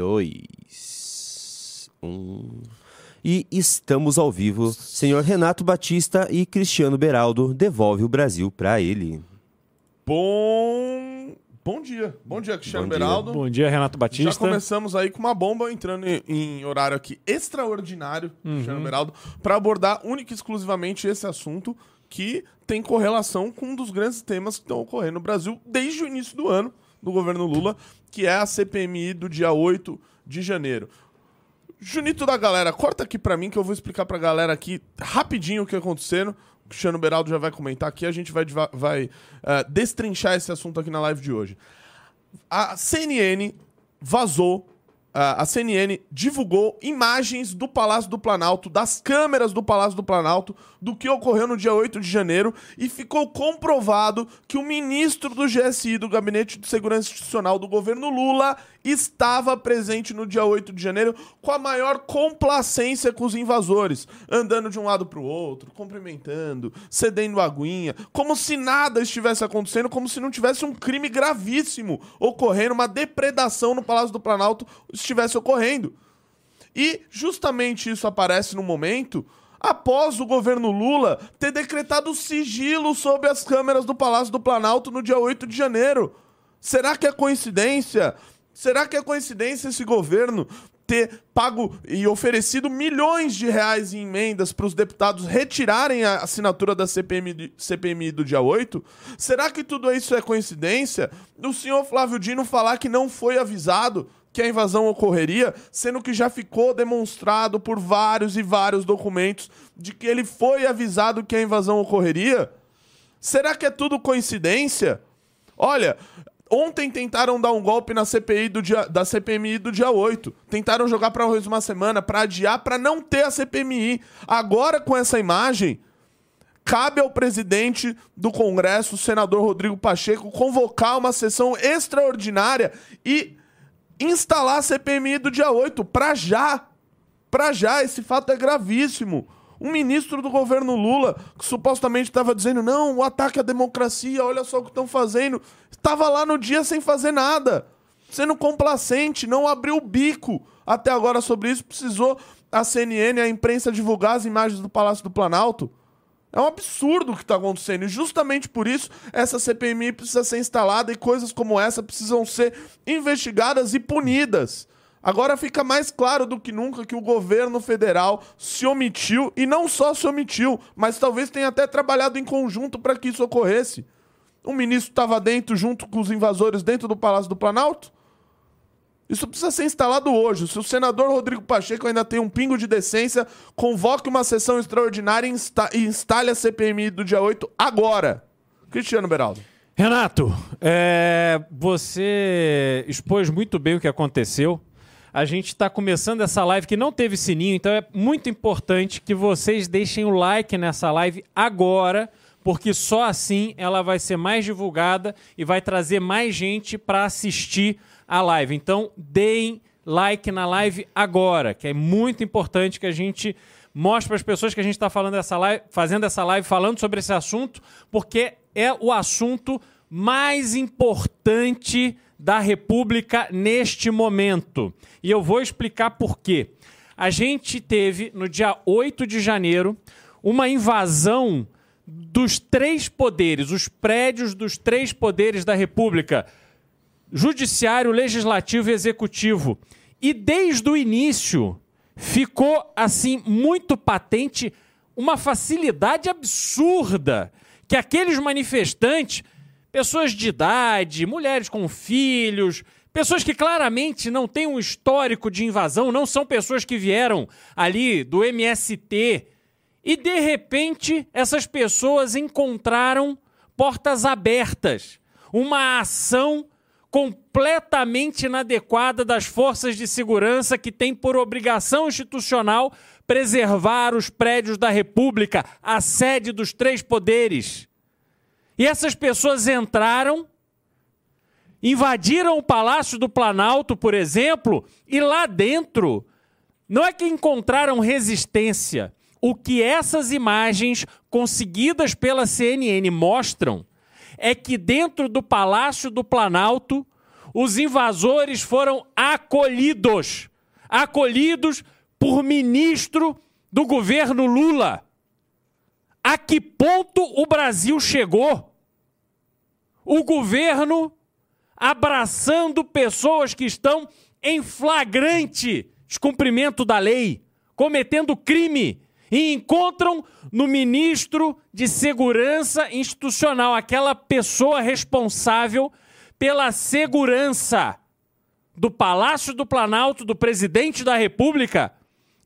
dois, um. E estamos ao vivo. Senhor Renato Batista e Cristiano Beraldo devolve o Brasil para ele. Bom. Bom dia. Bom dia, Cristiano Bom dia. Beraldo. Bom dia, Renato Batista. Já começamos aí com uma bomba entrando em, em horário aqui extraordinário, Uhum. Cristiano Beraldo, para abordar única e exclusivamente esse assunto que tem correlação com um dos grandes temas que estão ocorrendo no Brasil desde o início do ano do governo Lula, que é a CPMI do dia 8 de janeiro. Junito da galera, corta aqui pra mim que eu vou explicar pra galera aqui rapidinho o que acontecendo. O Cristiano Beraldo já vai comentar aqui, a gente vai, vai eh, destrinchar esse assunto aqui na live de hoje. A CNN vazou, a CNN divulgou imagens do Palácio do Planalto, das câmeras do Palácio do Planalto, do que ocorreu no dia 8 de janeiro, e ficou comprovado que o ministro do GSI, do Gabinete de Segurança Institucional do governo Lula, estava presente no dia 8 de janeiro com a maior complacência com os invasores, andando de um lado para o outro, cumprimentando, cedendo aguinha, como se nada estivesse acontecendo, como se não tivesse um crime gravíssimo ocorrendo, uma depredação no Palácio do Planalto estivesse ocorrendo. E justamente isso aparece no momento após o governo Lula ter decretado sigilo sobre as câmeras do Palácio do Planalto no dia 8 de janeiro. Será que é coincidência? Será que é coincidência esse governo ter pago e oferecido milhões de reais em emendas para os deputados retirarem a assinatura da CPMI, CPMI do dia 8? Será que tudo isso é coincidência? O senhor Flávio Dino falar que não foi avisado que a invasão ocorreria, sendo que já ficou demonstrado por vários e vários documentos de que ele foi avisado que a invasão ocorreria? Será que é tudo coincidência? Olha, ontem tentaram dar um golpe na CPI do dia, da CPMI do dia 8. Tentaram jogar para mais uma semana, para adiar, para não ter a CPMI. Agora, com essa imagem, cabe ao presidente do Congresso, o senador Rodrigo Pacheco, convocar uma sessão extraordinária e instalar a CPMI do dia 8 para já. Para já, esse fato é gravíssimo. Um ministro do governo Lula, que supostamente estava dizendo, não, o ataque à democracia, olha só o que estão fazendo, estava lá no dia sem fazer nada, sendo complacente, não abriu o bico até agora sobre isso, precisou a CNN, a imprensa divulgar as imagens do Palácio do Planalto. É um absurdo o que está acontecendo. E justamente por isso, essa CPMI precisa ser instalada e coisas como essa precisam ser investigadas e punidas. Agora fica mais claro do que nunca que o governo federal se omitiu, e não só se omitiu, mas talvez tenha até trabalhado em conjunto para que isso ocorresse. O ministro estava dentro, junto com os invasores, dentro do Palácio do Planalto? Isso precisa ser instalado hoje. Se o senador Rodrigo Pacheco ainda tem um pingo de decência, convoque uma sessão extraordinária e, insta e instale a CPMI do dia 8 agora. Cristiano Beraldo. Renato, é, você expôs muito bem o que aconteceu. A gente está começando essa live que não teve sininho, então é muito importante que vocês deixem o like nessa live agora, porque só assim ela vai ser mais divulgada e vai trazer mais gente para assistir a live. Então, deem like na live agora, que é muito importante que a gente mostre para as pessoas que a gente está falando essa live, fazendo essa live falando sobre esse assunto, porque é o assunto mais importante da República neste momento. E eu vou explicar por quê. A gente teve no dia 8 de janeiro uma invasão dos três poderes, os prédios dos três poderes da República: Judiciário, Legislativo e Executivo. E desde o início ficou assim muito patente uma facilidade absurda que aqueles manifestantes, pessoas de idade, mulheres com filhos, pessoas que claramente não têm um histórico de invasão, não são pessoas que vieram ali do MST, e de repente essas pessoas encontraram portas abertas, uma ação completamente inadequada das forças de segurança que tem por obrigação institucional preservar os prédios da República, a sede dos três poderes. E essas pessoas entraram, invadiram o Palácio do Planalto, por exemplo, e lá dentro não é que encontraram resistência. O que essas imagens conseguidas pela CNN mostram é que dentro do Palácio do Planalto, os invasores foram acolhidos. Acolhidos por ministro do governo Lula. A que ponto o Brasil chegou? O governo abraçando pessoas que estão em flagrante descumprimento da lei, cometendo crime, e encontram no ministro de Segurança Institucional, aquela pessoa responsável pela segurança do Palácio do Planalto, do presidente da República,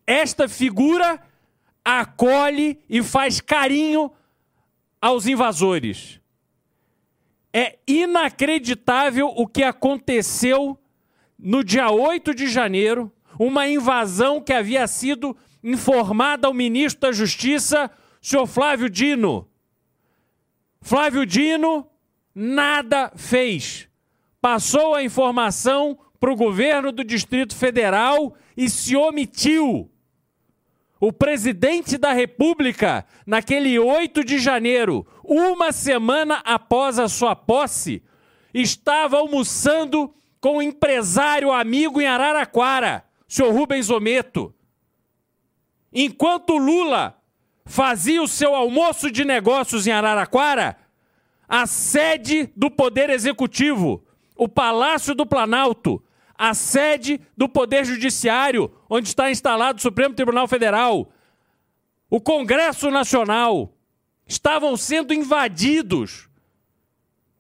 esta figura acolhe e faz carinho aos invasores. É inacreditável o que aconteceu no dia 8 de janeiro, uma invasão que havia sido informada ao ministro da Justiça, senhor Flávio Dino. Flávio Dino nada fez. Passou a informação para o governo do Distrito Federal e se omitiu. O presidente da República, naquele 8 de janeiro, uma semana após a sua posse, estava almoçando com um empresário amigo em Araraquara, senhor Rubens Ometo. Enquanto Lula fazia o seu almoço de negócios em Araraquara, a sede do Poder Executivo, o Palácio do Planalto, a sede do Poder Judiciário, onde está instalado o Supremo Tribunal Federal, o Congresso Nacional, estavam sendo invadidos.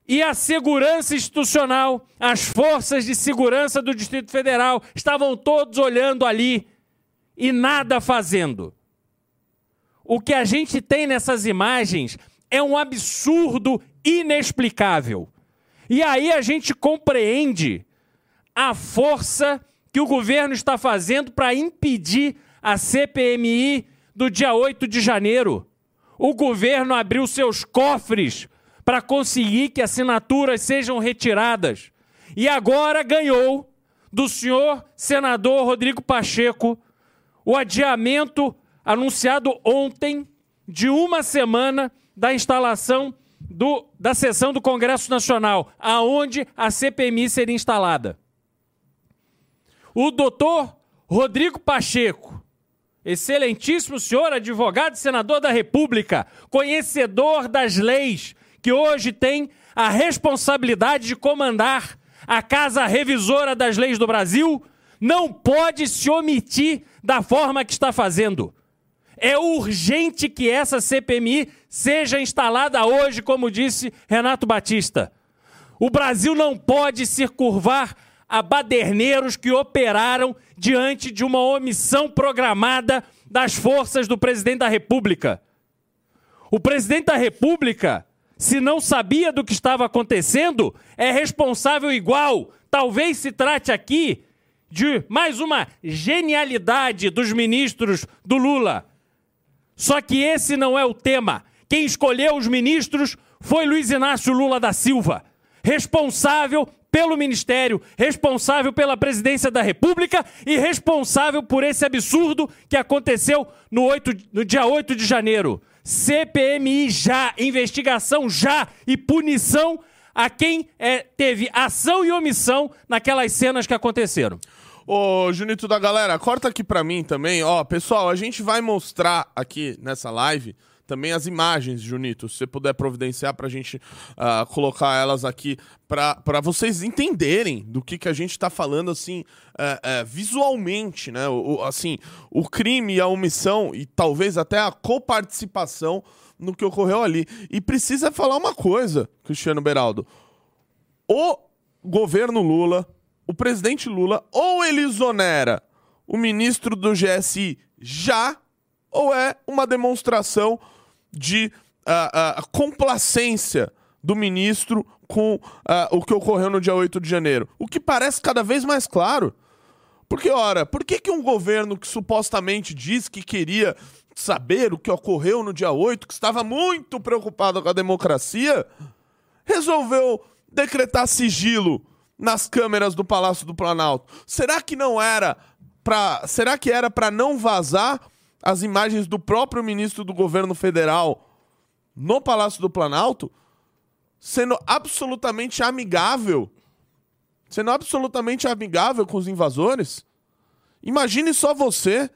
E a segurança institucional, as forças de segurança do Distrito Federal, estavam todos olhando ali e nada fazendo. O que a gente tem nessas imagens é um absurdo inexplicável. E aí a gente compreende a força que o governo está fazendo para impedir a CPMI do dia 8 de janeiro. O governo abriu seus cofres para conseguir que assinaturas sejam retiradas. E agora ganhou do senhor senador Rodrigo Pacheco o adiamento anunciado ontem de uma semana da instalação do, da sessão do Congresso Nacional, aonde a CPMI seria instalada. O doutor Rodrigo Pacheco, excelentíssimo senhor advogado e senador da República, conhecedor das leis, que hoje tem a responsabilidade de comandar a Casa Revisora das Leis do Brasil, não pode se omitir da forma que está fazendo. É urgente que essa CPMI seja instalada hoje, como disse Renato Batista. O Brasil não pode se curvar a baderneiros que operaram diante de uma omissão programada das forças do presidente da República. O presidente da República, se não sabia do que estava acontecendo, é responsável igual. Talvez se trate aqui de mais uma genialidade dos ministros do Lula. Só que esse não é o tema. Quem escolheu os ministros foi Luiz Inácio Lula da Silva, responsável pelo ministério, responsável pela presidência da República e responsável por esse absurdo que aconteceu no, 8, no dia 8 de janeiro. CPMI já, investigação já e punição a quem é, teve ação e omissão naquelas cenas que aconteceram. Ô, Junito da galera, corta aqui pra mim também. Ó, pessoal, a gente vai mostrar aqui nessa live também as imagens, Junito. Se você puder providenciar pra gente uh, colocar elas aqui para vocês entenderem do que, que a gente tá falando, assim, uh, uh, visualmente, né? O, assim, o crime a omissão e talvez até a coparticipação no que ocorreu ali. E precisa falar uma coisa, Cristiano Beraldo. O governo Lula o presidente Lula ou ele exonera o ministro do GSI já, ou é uma demonstração de uh, uh, complacência do ministro com uh, o que ocorreu no dia 8 de janeiro. O que parece cada vez mais claro. Porque, ora, por que, que um governo que supostamente diz que queria saber o que ocorreu no dia 8, que estava muito preocupado com a democracia, resolveu decretar sigilo nas câmeras do Palácio do Planalto? Será que não era para, será que era para não vazar as imagens do próprio ministro do governo federal no Palácio do Planalto, sendo absolutamente amigável, sendo absolutamente amigável com os invasores. Imagine só você,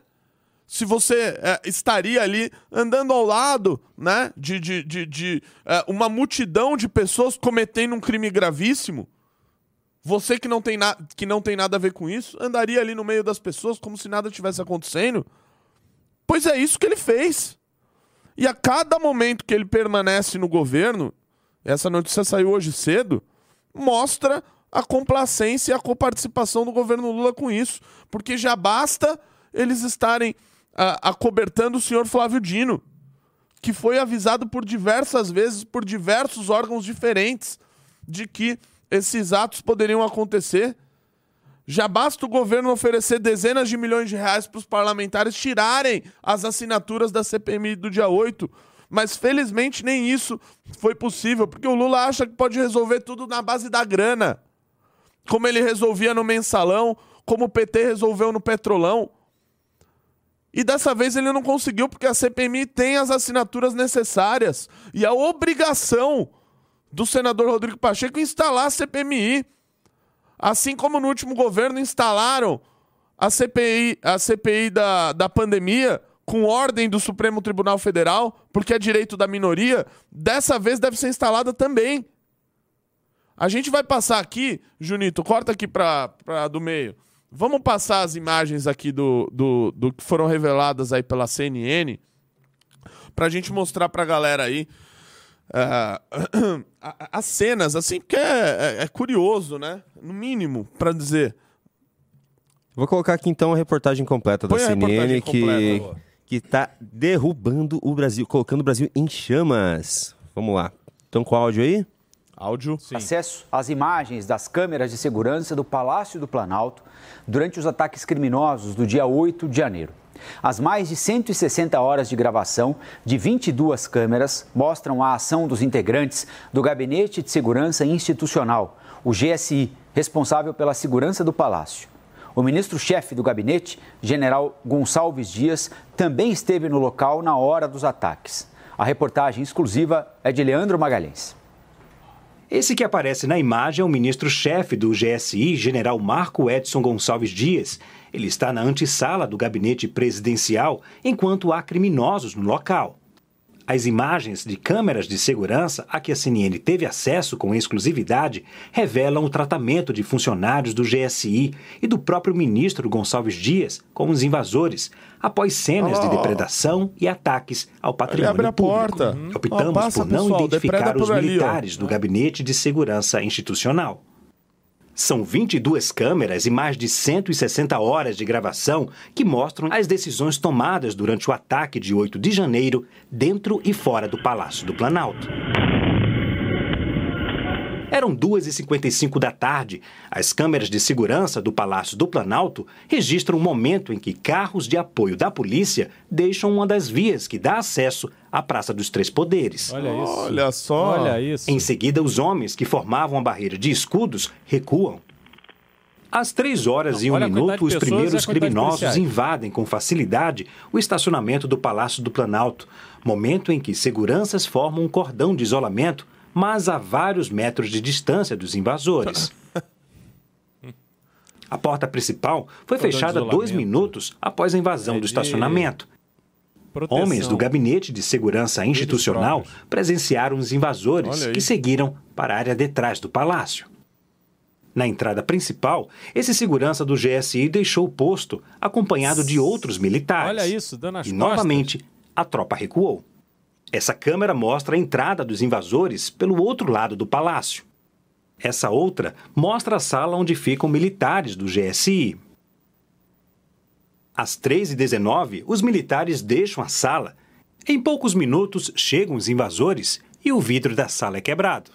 se você é, estaria ali andando ao lado né, de, de, de, de é, uma multidão de pessoas cometendo um crime gravíssimo. Você que não, tem que não tem nada a ver com isso, andaria ali no meio das pessoas como se nada tivesse acontecendo? Pois é isso que ele fez. E a cada momento que ele permanece no governo, essa notícia saiu hoje cedo, mostra a complacência e a coparticipação do governo Lula com isso. Porque já basta eles estarem a, acobertando o senhor Flávio Dino, que foi avisado por diversas vezes, por diversos órgãos diferentes, de que esses atos poderiam acontecer. Já basta o governo oferecer dezenas de milhões de reais para os parlamentares tirarem as assinaturas da CPMI do dia 8. Mas felizmente nem isso foi possível, porque o Lula acha que pode resolver tudo na base da grana. Como ele resolvia no mensalão, como o PT resolveu no petrolão. E dessa vez ele não conseguiu, porque a CPMI tem as assinaturas necessárias e a obrigação do senador Rodrigo Pacheco instalar a CPMI. Assim como no último governo instalaram a CPI, a CPI da, da pandemia, com ordem do Supremo Tribunal Federal, porque é direito da minoria, dessa vez deve ser instalada também. A gente vai passar aqui, Junito, corta aqui para do meio. Vamos passar as imagens aqui do, do, do que foram reveladas aí pela CNN, para a gente mostrar para a galera aí uh, as cenas, assim, porque é, é, é curioso, né? No mínimo, para dizer. Vou colocar aqui então a reportagem completa da CNN que, que tá derrubando o Brasil, colocando o Brasil em chamas. Vamos lá. Estão com o áudio aí? Áudio. Sim. Acesso às imagens das câmeras de segurança do Palácio do Planalto durante os ataques criminosos do dia 8 de janeiro. As mais de 160 horas de gravação de 22 câmeras mostram a ação dos integrantes do Gabinete de Segurança Institucional, o GSI, responsável pela segurança do palácio. O ministro-chefe do gabinete, general Gonçalves Dias, também esteve no local na hora dos ataques. A reportagem exclusiva é de Leandro Magalhães. Esse que aparece na imagem é o ministro-chefe do GSI, general Marco Edson Gonçalves Dias. Ele está na antessala do gabinete presidencial enquanto há criminosos no local. As imagens de câmeras de segurança a que a CNN teve acesso com exclusividade revelam o tratamento de funcionários do GSI e do próprio ministro Gonçalves Dias com os invasores, após cenas oh. de depredação e ataques ao patrimônio público. Porta. Optamos oh, passa, por não pessoal, identificar os militares do Gabinete de Segurança Institucional. São 22 câmeras e mais de 160 horas de gravação que mostram as decisões tomadas durante o ataque de 8 de janeiro, dentro e fora do Palácio do Planalto. Eram 2h55 da tarde. As câmeras de segurança do Palácio do Planalto registram o momento em que carros de apoio da polícia deixam uma das vias que dá acesso à Praça dos Três Poderes. Olha isso. Olha só. Olha isso. Em seguida, os homens que formavam a barreira de escudos recuam. Às três horas Não, e um minuto, os primeiros criminosos invadem com facilidade o estacionamento do Palácio do Planalto, momento em que seguranças formam um cordão de isolamento mas a vários metros de distância dos invasores. A porta principal foi fechada dois minutos após a invasão é do estacionamento. Proteção. Homens do Gabinete de Segurança Institucional presenciaram os invasores que seguiram para a área detrás do palácio. Na entrada principal, esse segurança do GSI deixou o posto, acompanhado de outros militares. Olha isso, dando as E costas. novamente, a tropa recuou. Essa câmera mostra a entrada dos invasores pelo outro lado do palácio. Essa outra mostra a sala onde ficam militares do GSI. Às 3h19, os militares deixam a sala. Em poucos minutos, chegam os invasores e o vidro da sala é quebrado.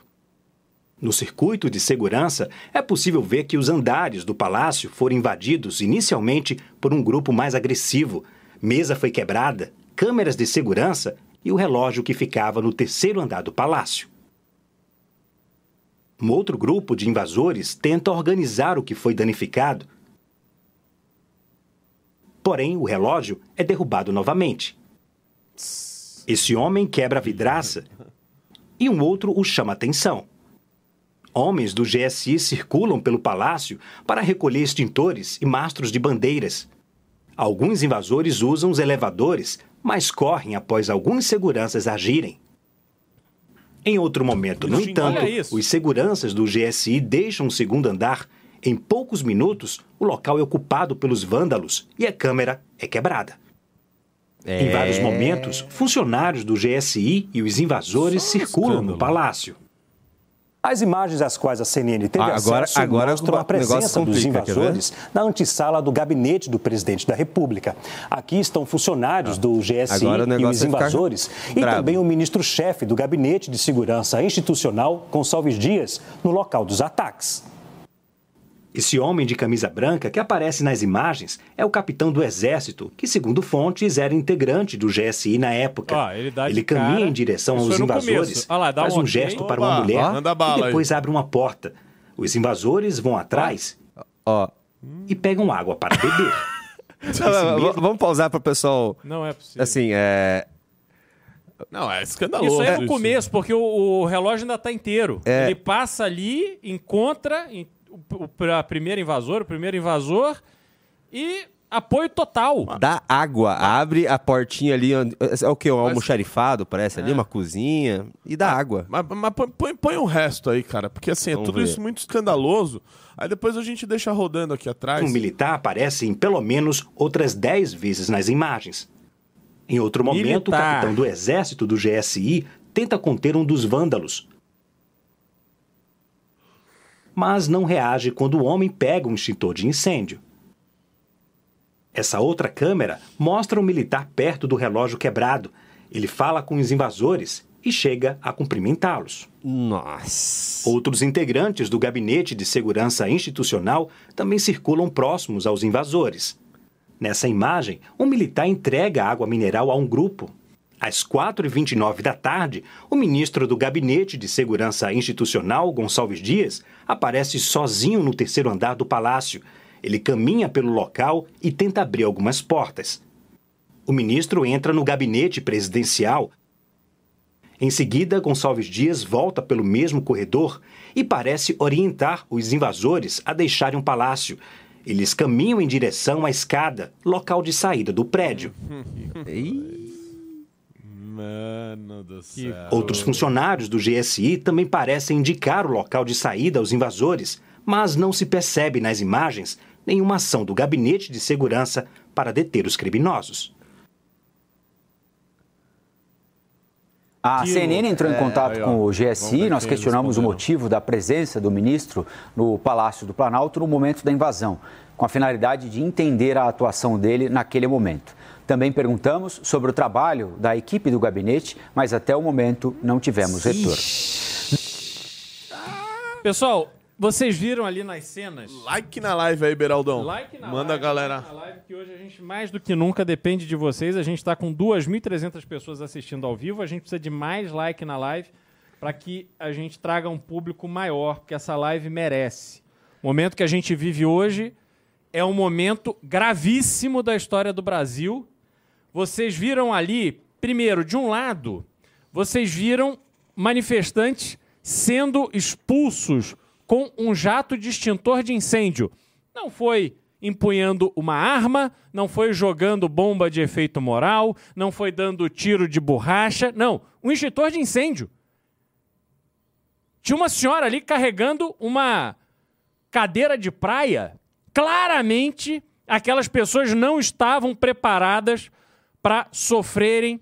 No circuito de segurança, é possível ver que os andares do palácio foram invadidos inicialmente por um grupo mais agressivo. Mesa foi quebrada, câmeras de segurança e o relógio que ficava no terceiro andar do palácio. Um outro grupo de invasores tenta organizar o que foi danificado. Porém, o relógio é derrubado novamente. Esse homem quebra a vidraça e um outro o chama atenção. Homens do GSI circulam pelo palácio para recolher extintores e mastros de bandeiras. Alguns invasores usam os elevadores, mas correm após alguns seguranças agirem. Em outro momento, no entanto, os seguranças do GSI deixam o segundo andar. Em poucos minutos, o local é ocupado pelos vândalos e a câmera é quebrada. É... Em vários momentos, funcionários do GSI e os invasores Só circulam no palácio. As imagens às quais a CNN teve ah, agora, acesso agora mostram a presença complica, dos invasores na antessala do gabinete do presidente da República. Aqui estão funcionários ah, do GSI e os invasores e também o ministro-chefe do Gabinete de Segurança Institucional, Gonçalves Dias, no local dos ataques. Esse homem de camisa branca que aparece nas imagens é o capitão do Exército, que, segundo fontes, era integrante do GSI na época. Ah, ele, ele caminha cara... em direção aos invasores, ah lá, faz um, um gesto para uma mulher e depois aí. abre uma porta. Os invasores vão atrás ó. e pegam água para beber. Vamos pausar para o pessoal. Não é possível. Assim, é. Não, é escandaloso. Isso aí é o começo, porque o, o relógio ainda está inteiro. É... Ele passa ali, encontra, o, primeiro invasor, o primeiro invasor e apoio total. Dá água, abre a portinha ali, é o que? Um almoxarifado, parece ali, é. uma cozinha, e dá água. Mas, mas põe, põe o resto aí, cara, porque assim, é Vamos tudo ver. isso muito escandaloso. Aí depois a gente deixa rodando aqui atrás. Um militar aparece em pelo menos outras 10 vezes nas imagens. Em outro momento, militar. o capitão do exército do GSI tenta conter um dos vândalos, mas não reage quando o homem pega um extintor de incêndio. Essa outra câmera mostra um militar perto do relógio quebrado. Ele fala com os invasores e chega a cumprimentá-los. Nossa! Outros integrantes do Gabinete de Segurança Institucional também circulam próximos aos invasores. Nessa imagem, um militar entrega água mineral a um grupo às 4h29 da tarde, o ministro do Gabinete de Segurança Institucional, Gonçalves Dias, aparece sozinho no terceiro andar do palácio. Ele caminha pelo local e tenta abrir algumas portas. O ministro entra no gabinete presidencial. Em seguida, Gonçalves Dias volta pelo mesmo corredor e parece orientar os invasores a deixarem o palácio. Eles caminham em direção à escada, local de saída do prédio. Mano do céu. Outros funcionários do GSI também parecem indicar o local de saída aos invasores, mas não se percebe nas imagens nenhuma ação do gabinete de segurança para deter os criminosos. A CNN entrou em contato é, com o GSI. Nós questionamos o motivo da presença do ministro no Palácio do Planalto no momento da invasão, com a finalidade de entender a atuação dele naquele momento. Também perguntamos sobre o trabalho da equipe do gabinete, mas até o momento não tivemos retorno. Pessoal, vocês viram ali nas cenas? Like na live aí, Beraldão. Like na Manda live, a galera. Like na live, que hoje a gente, mais do que nunca, depende de vocês. A gente está com 2.300 pessoas assistindo ao vivo. A gente precisa de mais like na live para que a gente traga um público maior, porque essa live merece. O momento que a gente vive hoje é um momento gravíssimo da história do Brasil vocês viram ali, primeiro, de um lado, vocês viram manifestantes sendo expulsos com um jato de extintor de incêndio. Não foi empunhando uma arma, não foi jogando bomba de efeito moral, não foi dando tiro de borracha, não, um extintor de incêndio. Tinha uma senhora ali carregando uma cadeira de praia. Claramente, aquelas pessoas não estavam preparadas para sofrerem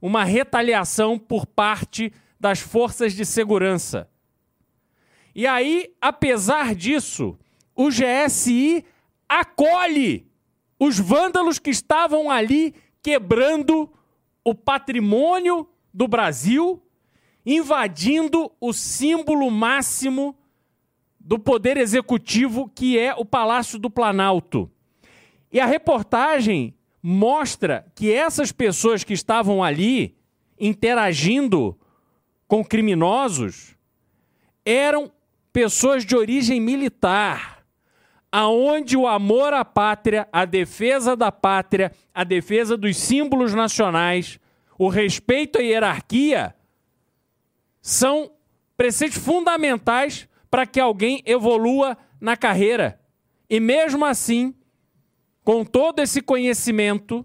uma retaliação por parte das forças de segurança. E aí, apesar disso, o GSI acolhe os vândalos que estavam ali quebrando o patrimônio do Brasil, invadindo o símbolo máximo do poder executivo, que é o Palácio do Planalto. E a reportagem mostra que essas pessoas que estavam ali interagindo com criminosos eram pessoas de origem militar, aonde o amor à pátria, a defesa da pátria, a defesa dos símbolos nacionais, o respeito à hierarquia são preceitos fundamentais para que alguém evolua na carreira. E mesmo assim, com todo esse conhecimento,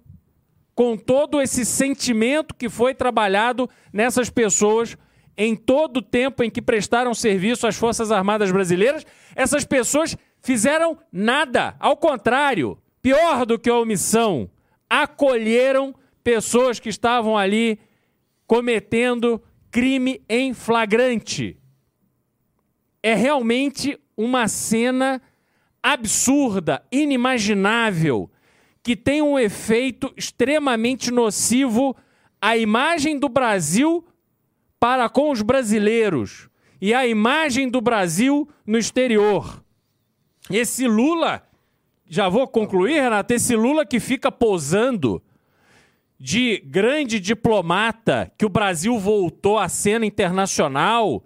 com todo esse sentimento que foi trabalhado nessas pessoas em todo o tempo em que prestaram serviço às Forças Armadas Brasileiras, essas pessoas fizeram nada. Ao contrário, pior do que a omissão, acolheram pessoas que estavam ali cometendo crime em flagrante. É realmente uma cena absurda, inimaginável, que tem um efeito extremamente nocivo à imagem do Brasil para com os brasileiros e à imagem do Brasil no exterior. Esse Lula, já vou concluir, Renato, esse Lula que fica posando de grande diplomata, que o Brasil voltou à cena internacional,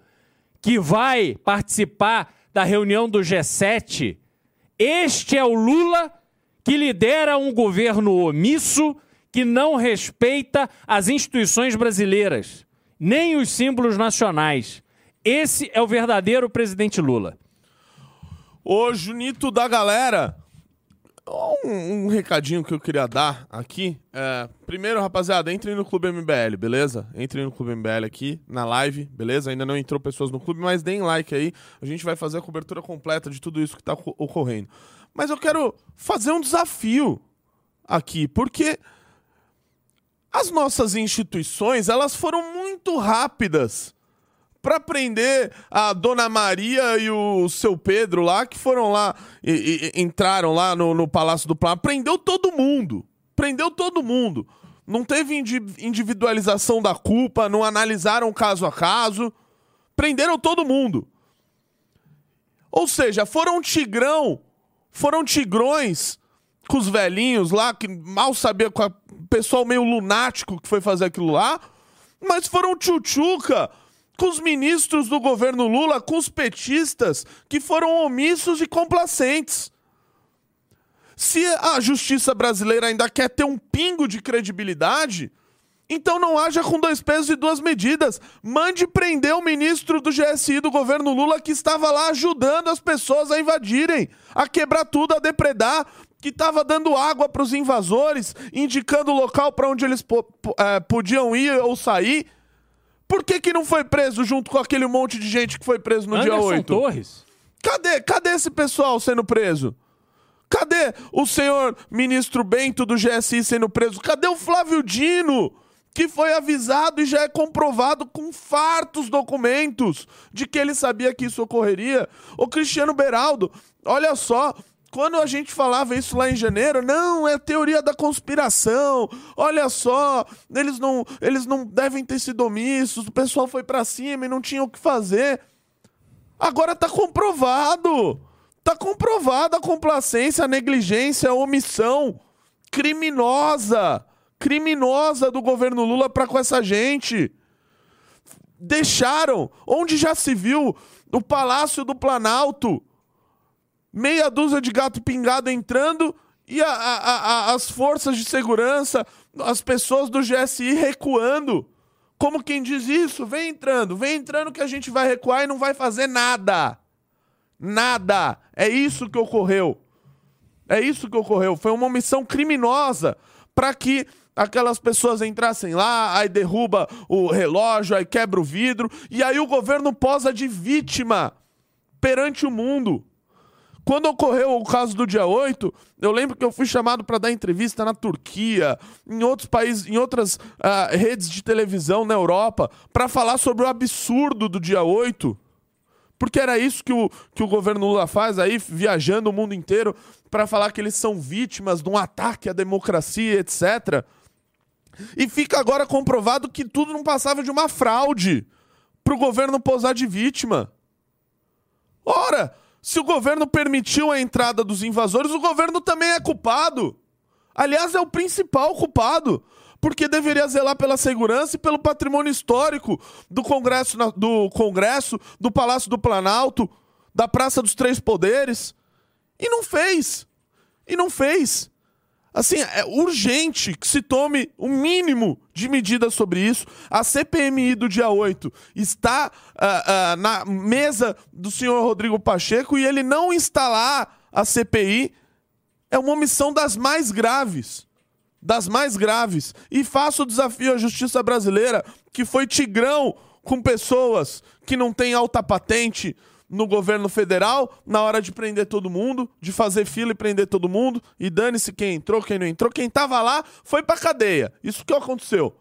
que vai participar da reunião do G7. Este é o Lula que lidera um governo omisso que não respeita as instituições brasileiras, nem os símbolos nacionais. Esse é o verdadeiro presidente Lula. Ô, Junito da galera, um, um, recadinho que eu queria dar aqui. É, primeiro, rapaziada, entre no Clube MBL, beleza? Entre no Clube MBL aqui, na live, beleza? Ainda não entrou pessoas no clube, mas deem like aí. A gente vai fazer a cobertura completa de tudo isso que tá ocorrendo. Mas eu quero fazer um desafio aqui, porque as nossas instituições, elas foram muito rápidas para prender a Dona Maria e o seu Pedro lá, que foram lá, e, e entraram lá no, no Palácio do Planalto. Prendeu todo mundo. Prendeu todo mundo. Não teve individualização da culpa, não analisaram caso a caso. Prenderam todo mundo. Ou seja, foram tigrão, foram tigrões com os velhinhos lá, que mal sabia, com o pessoal meio lunático que foi fazer aquilo lá, mas foram tchutchuca com os ministros do governo Lula, com os petistas que foram omissos e complacentes. Se a justiça brasileira ainda quer ter um pingo de credibilidade, então não haja com dois pesos e duas medidas. Mande prender o ministro do GSI do governo Lula que estava lá ajudando as pessoas a invadirem, a quebrar tudo, a depredar, que estava dando água para os invasores, indicando o local para onde eles é, podiam ir ou sair. Por que, que não foi preso junto com aquele monte de gente que foi preso no Anderson dia 8? Torres? Cadê? Cadê esse pessoal sendo preso? Cadê o senhor ministro Bento do GSI sendo preso? Cadê o Flávio Dino? Que foi avisado e já é comprovado com fartos documentos de que ele sabia que isso ocorreria. O Cristiano Beraldo, olha só, quando a gente falava isso lá em janeiro, não, é teoria da conspiração. Olha só, eles não, eles não devem ter sido omissos, o pessoal foi para cima e não tinha o que fazer. Agora tá comprovado. Tá comprovada a complacência, a negligência, a omissão criminosa, criminosa do governo Lula para com essa gente. Deixaram, onde já se viu, o Palácio do Planalto meia dúzia de gato pingado entrando e a, a, a, as forças de segurança, as pessoas do GSI recuando. Como quem diz isso? Vem entrando, vem entrando que a gente vai recuar e não vai fazer nada. Nada. É isso que ocorreu. É isso que ocorreu. Foi uma omissão criminosa para que aquelas pessoas entrassem lá, aí derruba o relógio, aí quebra o vidro, e aí o governo posa de vítima perante o mundo. Quando ocorreu o caso do dia 8, eu lembro que eu fui chamado para dar entrevista na Turquia, em outros países, em outras uh, redes de televisão na Europa, para falar sobre o absurdo do dia 8. Porque era isso que o, que o governo Lula faz aí, viajando o mundo inteiro, para falar que eles são vítimas de um ataque à democracia, etc. E fica agora comprovado que tudo não passava de uma fraude para o governo posar de vítima. Ora, se o governo permitiu a entrada dos invasores, o governo também é culpado. Aliás, é o principal culpado, porque deveria zelar pela segurança e pelo patrimônio histórico do Congresso, do Congresso, do Palácio do Planalto, da Praça dos Três Poderes. E não fez. E não fez. Assim, é urgente que se tome o mínimo de medidas sobre isso. A CPMI do dia 8 está uh, uh, na mesa do senhor Rodrigo Pacheco e ele não instalar a CPI é uma omissão das mais graves. Das mais graves. E faço o desafio à justiça brasileira, que foi tigrão com pessoas que não têm alta patente, no governo federal na hora de prender todo mundo, de fazer fila e prender todo mundo, e dane-se quem entrou, quem não entrou. Quem tava lá foi pra cadeia. Isso que aconteceu.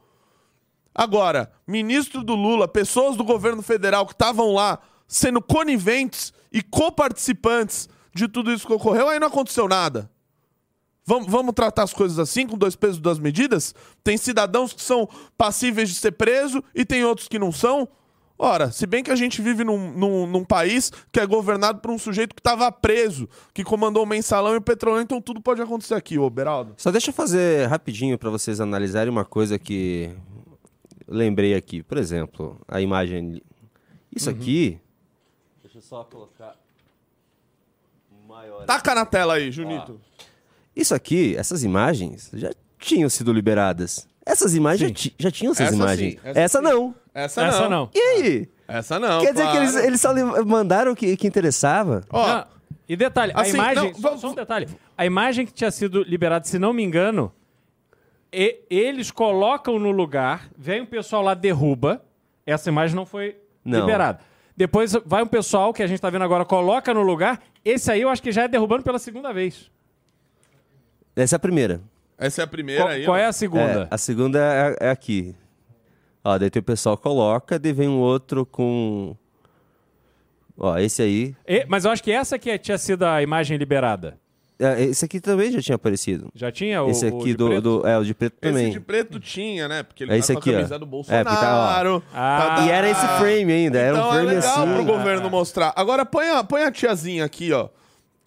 Agora, ministro do Lula, pessoas do governo federal que estavam lá sendo coniventes e coparticipantes de tudo isso que ocorreu, aí não aconteceu nada. Vamos, vamos tratar as coisas assim, com dois pesos, duas medidas? Tem cidadãos que são passíveis de ser preso e tem outros que não são. Ora, se bem que a gente vive num, num, num país que é governado por um sujeito que estava preso, que comandou o mensalão e o petróleo, então tudo pode acontecer aqui, ô Beraldo. Só deixa eu fazer rapidinho para vocês analisarem uma coisa que lembrei aqui. Por exemplo, a imagem. Isso uhum. aqui. Deixa eu só colocar. Maior. Taca na tela aí, Junito. Isso aqui, essas imagens já tinham sido liberadas. Essas imagens já, já, tinham essas essa imagens. Sim, essa, essa não. Essa, essa não. não. E aí? Essa não. Quer claro. dizer que eles, eles só mandaram o que, que interessava? Ó. Não. E detalhe, assim, a imagem. Não, vamos... Só um detalhe. A imagem que tinha sido liberada, se não me engano, e, eles colocam no lugar, vem o pessoal lá, derruba. Essa imagem não foi não. liberada. Depois vai um pessoal que a gente está vendo agora, coloca no lugar. Esse aí eu acho que já é derrubando pela segunda vez. Essa é a primeira. Essa é a primeira qual, aí. Qual ó. é a segunda? É, a segunda é, é, aqui. Ó, daí tem o pessoal coloca, daí vem um outro com. Ó, esse aí. E, mas eu acho que essa aqui tinha sido a imagem liberada. É, esse aqui também já tinha aparecido. Já tinha o Esse aqui o do, do, É, o de preto também. Esse de preto tinha, né? Porque ele é tá esse tá aqui, com a camisa ó. do Bolsonaro. É, tá, ah. E era esse frame ainda, era então um frame é legal assim. pro governo mostrar. Agora põe a, põe a tiazinha aqui, ó.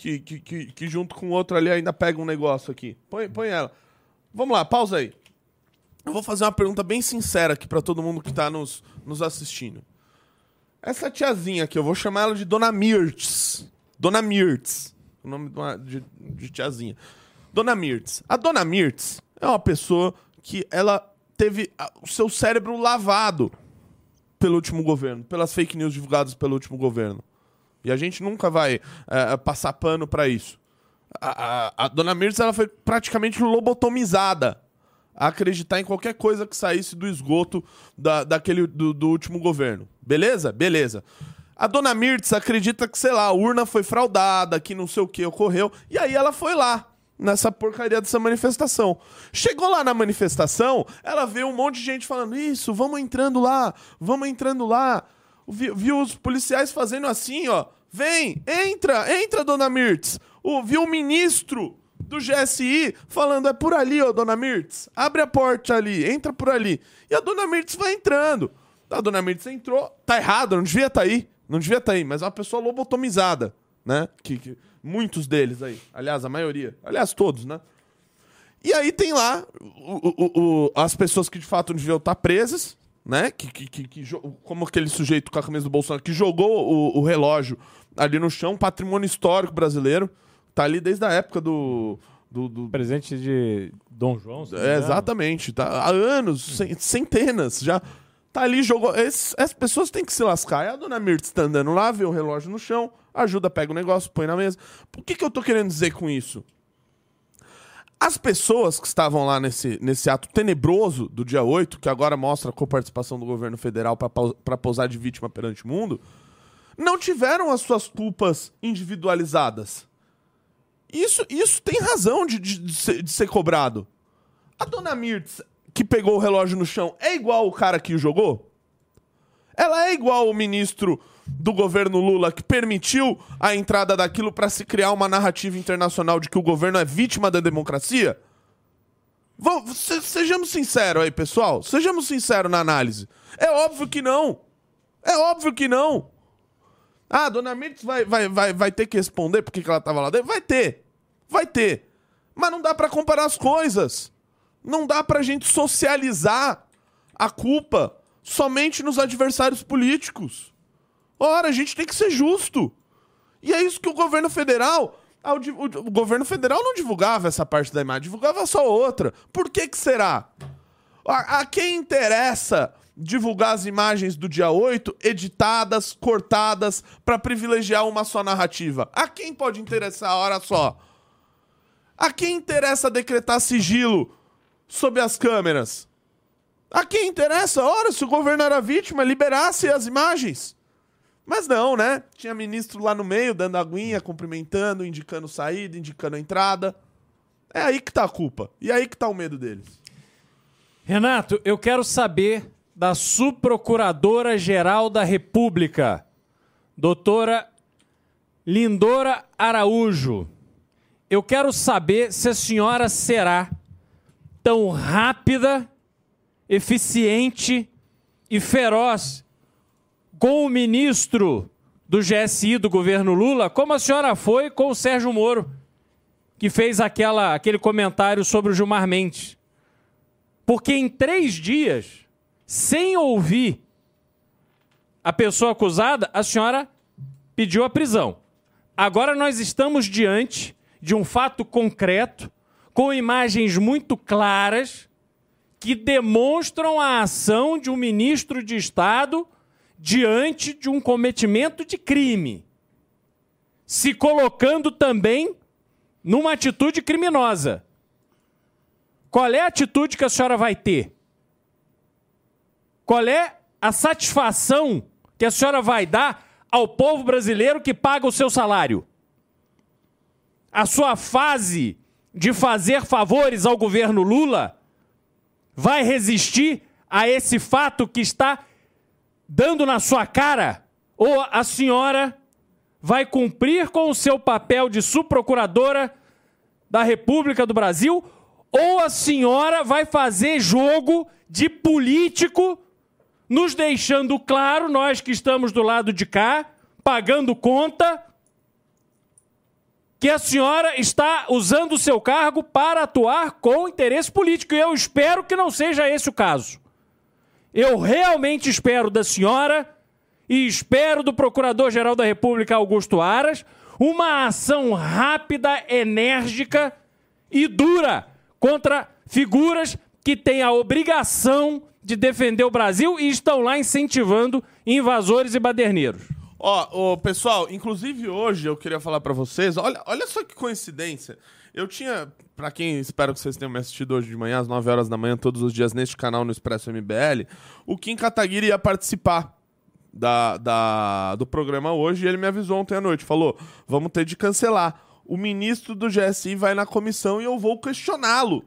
Que, que, que, que junto com outro ali ainda pega um negócio aqui. Põe, põe ela. Vamos lá, pausa aí. Eu vou fazer uma pergunta bem sincera aqui para todo mundo que tá nos, nos assistindo. Essa tiazinha aqui, eu vou chamar ela de Dona Mirtz. Dona Mirtz. O nome de, uma, de, de tiazinha. Dona Mirtz. A Dona Mirtz é uma pessoa que ela teve o seu cérebro lavado pelo último governo, pelas fake news divulgadas pelo último governo. E a gente nunca vai é, passar pano para isso. A, a, a, Dona Mirtz ela foi praticamente lobotomizada a acreditar em qualquer coisa que saísse do esgoto da, daquele, do, do último governo. Beleza? Beleza. A dona Mirtz acredita que, sei lá, a urna foi fraudada, que não sei o que ocorreu. E aí ela foi lá, nessa porcaria dessa manifestação. Chegou lá na manifestação, ela vê um monte de gente falando: Isso, vamos entrando lá, vamos entrando lá. Viu, os policiais fazendo assim, ó. Vem, entra, entra, dona Mirtz. O, viu o ministro do GSI falando: é por ali, ó, dona Mirtz. Abre a porta ali, entra por ali. E a dona Mirtz vai entrando. A dona Mirtz entrou, tá errado, não devia estar tá aí. Não devia estar tá aí, mas é uma pessoa lobotomizada, né? Que, que, muitos deles aí. Aliás, a maioria. Aliás, todos, né? E aí tem lá o, o, o, as pessoas que de fato deviam estar tá presas, né? Que, que, que, que, como aquele sujeito com a camisa do Bolsonaro que jogou o, o relógio ali no chão, patrimônio histórico brasileiro. Tá ali desde a época do. Do, do... Presente de Dom João. É, exatamente. Tá, há anos, centenas já. Tá ali, jogou. Esse, as pessoas têm que se lascar. E a dona Mirtz tá andando lá, vê o relógio no chão, ajuda, pega o negócio, põe na mesa. O que, que eu tô querendo dizer com isso? As pessoas que estavam lá nesse, nesse ato tenebroso do dia 8, que agora mostra a coparticipação do governo federal para posar de vítima perante o mundo, não tiveram as suas culpas individualizadas. Isso, isso tem razão de, de, de, ser, de ser cobrado. A dona Mirtz, que pegou o relógio no chão, é igual o cara que o jogou? Ela é igual o ministro do governo Lula que permitiu a entrada daquilo para se criar uma narrativa internacional de que o governo é vítima da democracia? Vamos, se, sejamos sinceros aí, pessoal. Sejamos sinceros na análise. É óbvio que não. É óbvio que não. Ah, dona Mirtz vai, vai, vai, vai ter que responder porque que ela estava lá dentro? Vai ter. Vai ter. Mas não dá para comparar as coisas. Não dá pra gente socializar a culpa somente nos adversários políticos. Ora, a gente tem que ser justo. E é isso que o governo federal o, governo federal não divulgava essa parte da imagem, divulgava só outra. Por que que será? A, a quem interessa divulgar as imagens do dia 8 editadas, cortadas, para privilegiar uma só narrativa? A quem pode interessar, olha só? A quem interessa decretar sigilo sob as câmeras? A quem interessa, ora, se o governo era vítima, liberasse as imagens. Mas não, né? Tinha ministro lá no meio, dando aguinha, cumprimentando, indicando saída, indicando entrada. É aí que tá a culpa. E aí que tá o medo deles. Renato, eu quero saber da Subprocuradora-Geral da República, doutora Lindora Araújo. Eu quero saber se a senhora será tão rápida, eficiente e feroz com o ministro do GSI do governo Lula, como a senhora foi com o Sérgio Moro, que fez aquela, aquele comentário sobre o Gilmar Mendes. Porque em três dias, sem ouvir a pessoa acusada, a senhora pediu a prisão. Agora nós estamos diante de um fato concreto, com imagens muito claras, que demonstram a ação de um ministro de Estado diante de um cometimento de crime, se colocando também numa atitude criminosa. Qual é a atitude que a senhora vai ter? Qual é a satisfação que a senhora vai dar ao povo brasileiro que paga o seu salário? A sua fase de fazer favores ao governo Lula vai resistir a esse fato que está dando na sua cara, ou a senhora vai cumprir com o seu papel de subprocuradora da República do Brasil, ou a senhora vai fazer jogo de político, nos deixando claro, nós que estamos do lado de cá, pagando conta, que a senhora está usando o seu cargo para atuar com interesse político. E eu espero que não seja esse o caso. Eu realmente espero da senhora e espero do Procurador-Geral da República, Augusto Aras, uma ação rápida, enérgica e dura contra figuras que têm a obrigação de defender o Brasil e estão lá incentivando invasores e baderneiros. Ó, oh, pessoal, inclusive hoje eu queria falar para vocês, olha, olha só que coincidência. Eu tinha, para quem espero que vocês tenham me assistido hoje de manhã, às 9 horas da manhã, todos os dias neste canal no Expresso MBL, o Kim Kataguiri ia participar da, da, do programa hoje e ele me avisou ontem à noite. Falou: vamos ter de cancelar. O ministro do GSI vai na comissão e eu vou questioná-lo.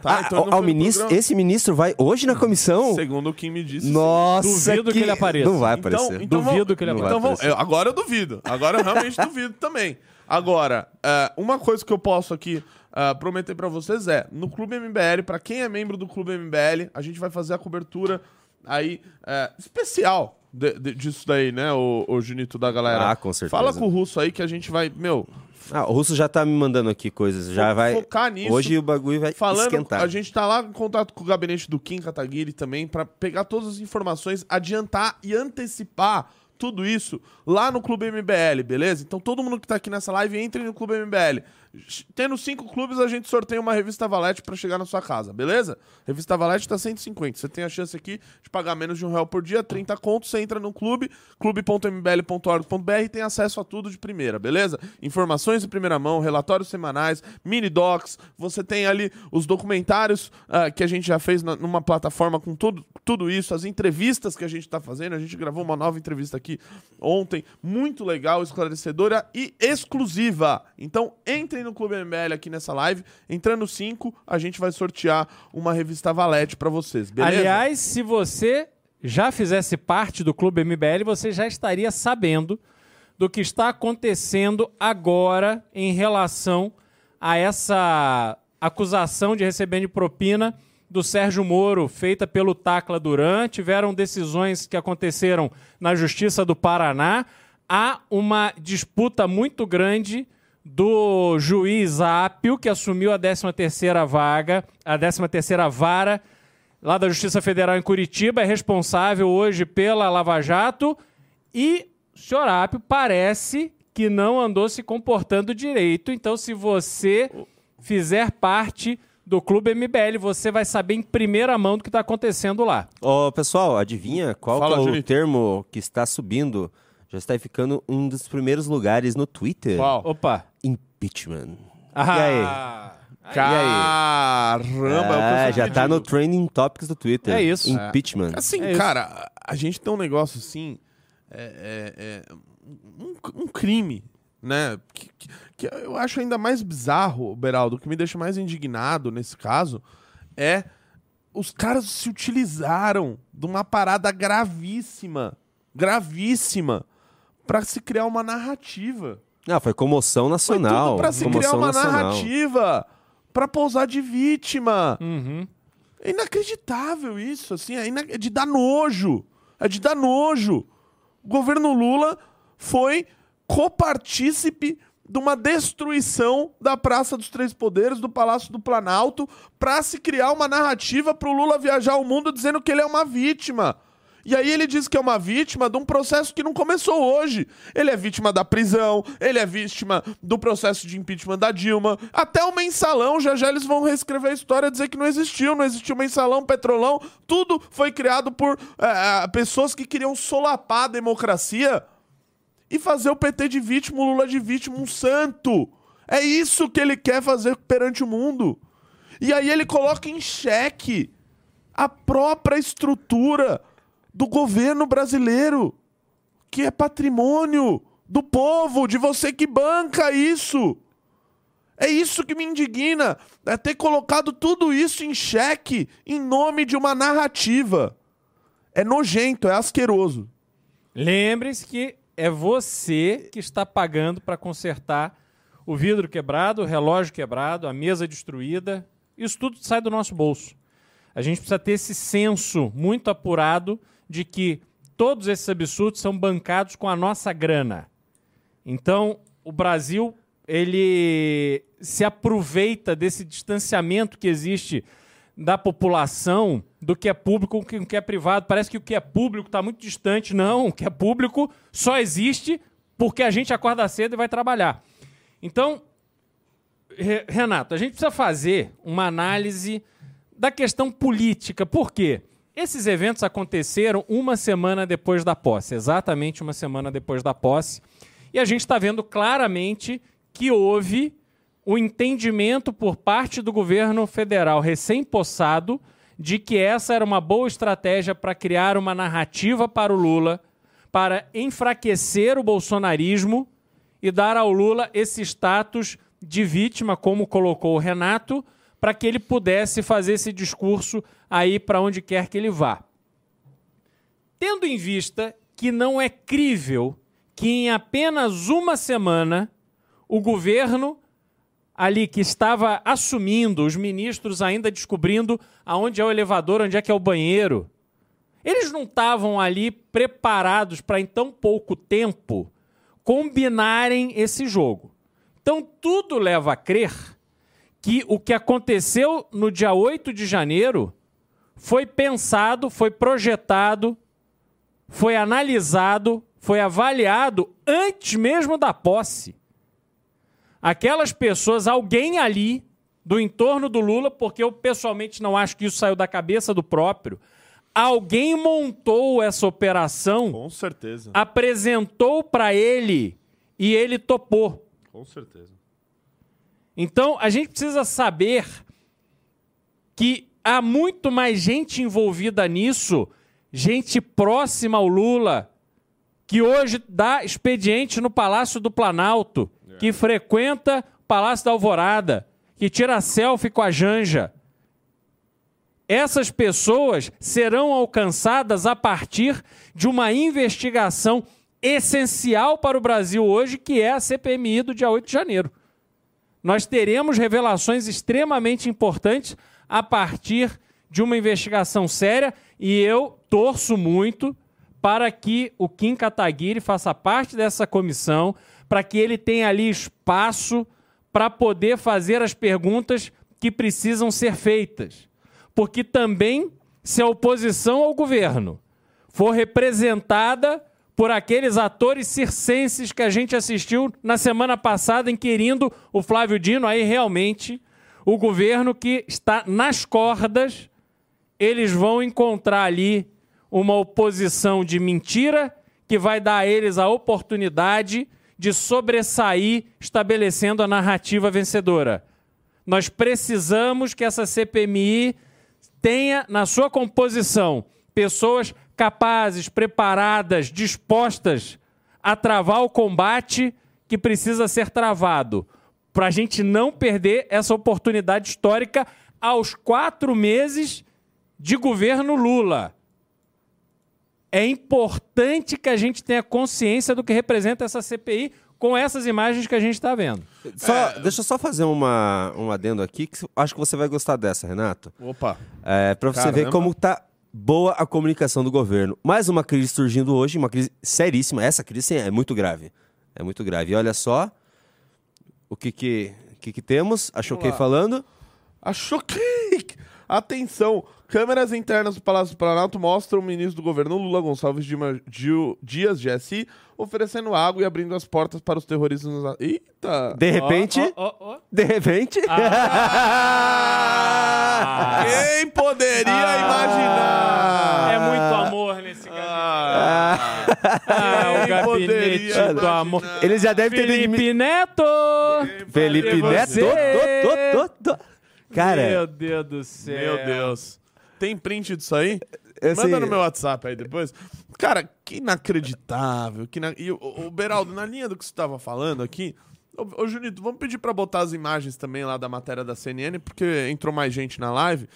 Tá, ah, então ao ministro, esse ministro vai hoje na comissão? Segundo o Kim me disse. Nossa, duvido que... que ele apareça. Não vai então, aparecer. Então, então duvido que ele apareça. Então, eu, agora eu duvido. Agora eu realmente duvido também. Agora, uh, uma coisa que eu posso aqui uh, prometer para vocês é, no Clube MBL, para quem é membro do Clube MBL, a gente vai fazer a cobertura aí uh, especial de, de, disso daí, né, o, o Junito da galera. Ah, com certeza. Fala com o Russo aí que a gente vai, meu... Ah, o Russo já tá me mandando aqui coisas, já vai... Focar nisso. Hoje o bagulho vai Falando, esquentar. A gente tá lá em contato com o gabinete do Kim Kataguiri também para pegar todas as informações, adiantar e antecipar tudo isso lá no Clube MBL, beleza? Então todo mundo que tá aqui nessa live, entre no Clube MBL. Tendo cinco clubes, a gente sorteia uma revista Valete para chegar na sua casa, beleza? Revista Valete tá 150. Você tem a chance aqui de pagar menos de um real por dia, 30 contos. Você entra no clube, clube.mbl.org.br e tem acesso a tudo de primeira, beleza? Informações de primeira mão, relatórios semanais, mini docs. Você tem ali os documentários uh, que a gente já fez na, numa plataforma com tudo, tudo isso, as entrevistas que a gente tá fazendo. A gente gravou uma nova entrevista aqui ontem, muito legal, esclarecedora e exclusiva. Então, entre no Clube MBL aqui nessa live. Entrando 5, a gente vai sortear uma revista Valete para vocês, beleza? Aliás, se você já fizesse parte do Clube MBL, você já estaria sabendo do que está acontecendo agora em relação a essa acusação de receber de propina do Sérgio Moro, feita pelo Tacla Duran. Tiveram decisões que aconteceram na Justiça do Paraná. Há uma disputa muito grande do juiz Apio, que assumiu a 13ª vaga, a 13ª vara lá da Justiça Federal em Curitiba, é responsável hoje pela Lava Jato e o senhor Apio parece que não andou se comportando direito. Então, se você fizer parte do Clube MBL, você vai saber em primeira mão do que está acontecendo lá. Ô, oh, pessoal, adivinha qual Fala, é o termo que está subindo? Já está ficando um dos primeiros lugares no Twitter. Qual? Opa. Impeachment. Ah. E aí? Caramba, é, já está no trending topics do Twitter. É isso. Impeachment. É. Assim, é cara, a gente tem um negócio assim. É, é, é um, um, crime, né? Que, que, que, eu acho ainda mais bizarro, Beraldo, o que me deixa mais indignado nesse caso é os caras se utilizaram de uma parada gravíssima, gravíssima, para se criar uma narrativa. Ah, foi comoção nacional. Foi para se comoção criar uma nacional. narrativa, para pousar de vítima. Uhum. É inacreditável isso, assim, é, é de dar nojo. É de dar nojo. O governo Lula foi copartícipe de uma destruição da Praça dos Três Poderes, do Palácio do Planalto, para se criar uma narrativa para o Lula viajar o mundo dizendo que ele é uma vítima. E aí ele diz que é uma vítima de um processo que não começou hoje. Ele é vítima da prisão, ele é vítima do processo de impeachment da Dilma. Até o mensalão, já já eles vão reescrever a história, dizer que não existiu, não existiu mensalão, petrolão. Tudo foi criado por é, pessoas que queriam solapar a democracia e fazer o PT de vítima, o Lula de vítima, um santo. É isso que ele quer fazer perante o mundo. E aí ele coloca em xeque a própria estrutura do governo brasileiro, que é patrimônio do povo, de você que banca isso. É isso que me indigna, é ter colocado tudo isso em xeque em nome de uma narrativa. É nojento, é asqueroso. Lembre-se que é você que está pagando para consertar o vidro quebrado, o relógio quebrado, a mesa destruída. Isso tudo sai do nosso bolso. A gente precisa ter esse senso muito apurado de que todos esses absurdos são bancados com a nossa grana. Então, o Brasil ele se aproveita desse distanciamento que existe da população do que é público com o que é privado. Parece que o que é público está muito distante. Não, o que é público só existe porque a gente acorda cedo e vai trabalhar. Então, Renato, a gente precisa fazer uma análise da questão política. Por quê? Esses eventos aconteceram uma semana depois da posse, exatamente uma semana depois da posse. E a gente está vendo claramente que houve o entendimento por parte do governo federal recém-possado de que essa era uma boa estratégia para criar uma narrativa para o Lula, para enfraquecer o bolsonarismo e dar ao Lula esse status de vítima, como colocou o Renato, para que ele pudesse fazer esse discurso aí para onde quer que ele vá. Tendo em vista que não é crível que em apenas uma semana o governo ali que estava assumindo, os ministros ainda descobrindo aonde é o elevador, onde é que é o banheiro. Eles não estavam ali preparados para em tão pouco tempo combinarem esse jogo. Então tudo leva a crer que o que aconteceu no dia 8 de janeiro foi pensado, foi projetado, foi analisado, foi avaliado antes mesmo da posse aquelas pessoas, alguém ali do entorno do Lula, porque eu pessoalmente não acho que isso saiu da cabeça do próprio. Alguém montou essa operação. Com certeza. Apresentou para ele e ele topou. Com certeza. Então, a gente precisa saber que há muito mais gente envolvida nisso, gente próxima ao Lula, que hoje dá expediente no Palácio do Planalto que frequenta o Palácio da Alvorada, que tira selfie com a Janja. Essas pessoas serão alcançadas a partir de uma investigação essencial para o Brasil hoje, que é a CPMI do dia 8 de janeiro. Nós teremos revelações extremamente importantes a partir de uma investigação séria e eu torço muito para que o Kim Kataguiri faça parte dessa comissão, para que ele tenha ali espaço para poder fazer as perguntas que precisam ser feitas. Porque também, se a oposição ao governo for representada por aqueles atores circenses que a gente assistiu na semana passada, inquirindo o Flávio Dino. Aí realmente o governo que está nas cordas, eles vão encontrar ali uma oposição de mentira que vai dar a eles a oportunidade de sobressair estabelecendo a narrativa vencedora. Nós precisamos que essa CPMI tenha na sua composição pessoas capazes, preparadas, dispostas a travar o combate que precisa ser travado, para a gente não perder essa oportunidade histórica aos quatro meses de governo Lula. É importante que a gente tenha consciência do que representa essa CPI com essas imagens que a gente está vendo. Só, é... Deixa eu só fazer uma, um adendo aqui, que acho que você vai gostar dessa, Renato. Opa! É, para você Caramba. ver como tá boa a comunicação do governo. Mais uma crise surgindo hoje, uma crise seríssima. Essa crise sim, é muito grave. É muito grave. E olha só o que que, que, que temos. A Choquei falando. A Choquei! Atenção! Câmeras internas do Palácio do Planalto mostram o ministro do governo Lula Gonçalves Dias GSI oferecendo água e abrindo as portas para os terroristas. Eita! De repente. Oh, oh, oh, de repente. Ah. Quem poderia ah. imaginar? É muito amor nesse gabinete. Ah, ah o gabinete do amor. Eles já devem ter. Felipe Neto! Felipe Neto! Cara. Meu Deus do céu. Meu Deus. Tem print disso aí? Esse... Manda no meu WhatsApp aí depois. Cara, que inacreditável. Que na... E o, o Beraldo, na linha do que você estava falando aqui. Ô, ô Junito, vamos pedir para botar as imagens também lá da matéria da CNN, porque entrou mais gente na live.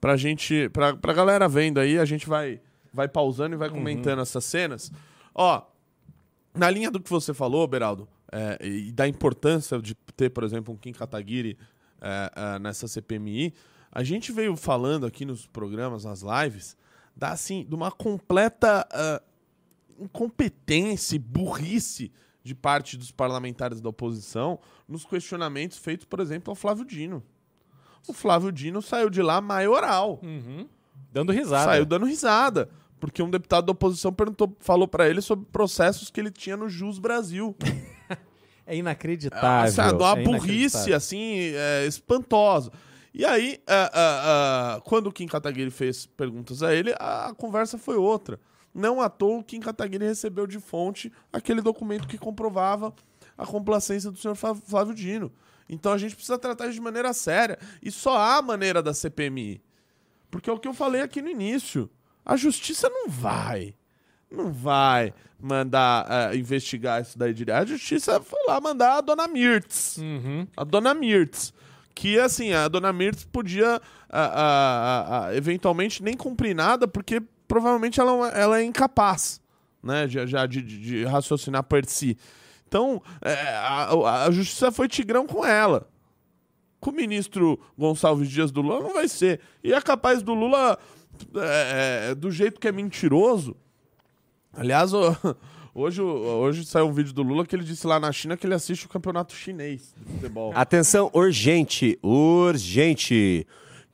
Pra gente. Pra, pra galera vendo aí, a gente vai, vai pausando e vai comentando uhum. essas cenas. Ó, na linha do que você falou, Beraldo, é, e da importância de ter, por exemplo, um Kim Kataguiri é, é, nessa CPMI. A gente veio falando aqui nos programas, nas lives, da, assim, de uma completa uh, incompetência e burrice de parte dos parlamentares da oposição nos questionamentos feitos, por exemplo, ao Flávio Dino. O Flávio Dino saiu de lá maioral. Uhum. Dando risada. Saiu dando risada. Porque um deputado da oposição perguntou, falou para ele sobre processos que ele tinha no Jus Brasil. é inacreditável. É, uma é burrice, assim, é, espantosa. E aí, uh, uh, uh, quando o Kim Kataguiri fez perguntas a ele, a conversa foi outra. Não à toa, o Kim Kataguiri recebeu de fonte aquele documento que comprovava a complacência do senhor Flávio Dino. Então a gente precisa tratar isso de maneira séria. E só há maneira da CPMI. Porque é o que eu falei aqui no início. A justiça não vai. Não vai mandar uh, investigar isso daí direto. A justiça foi lá mandar a dona Mirtz. Uhum. A dona Mirtz que assim, a dona Mirtz podia a, a, a, eventualmente nem cumprir nada, porque provavelmente ela, é ela é incapaz né, já, já de, de, raciocinar por si. Então, é, a, a justiça foi tigrão com ela. Com o ministro Gonçalves Dias do Lula não vai ser. E é capaz do Lula, é, é do jeito que é mentiroso. Aliás, o, Hoje, hoje saiu um vídeo do Lula que ele disse lá na China que ele assiste o campeonato chinês de futebol. Atenção, urgente, urgente.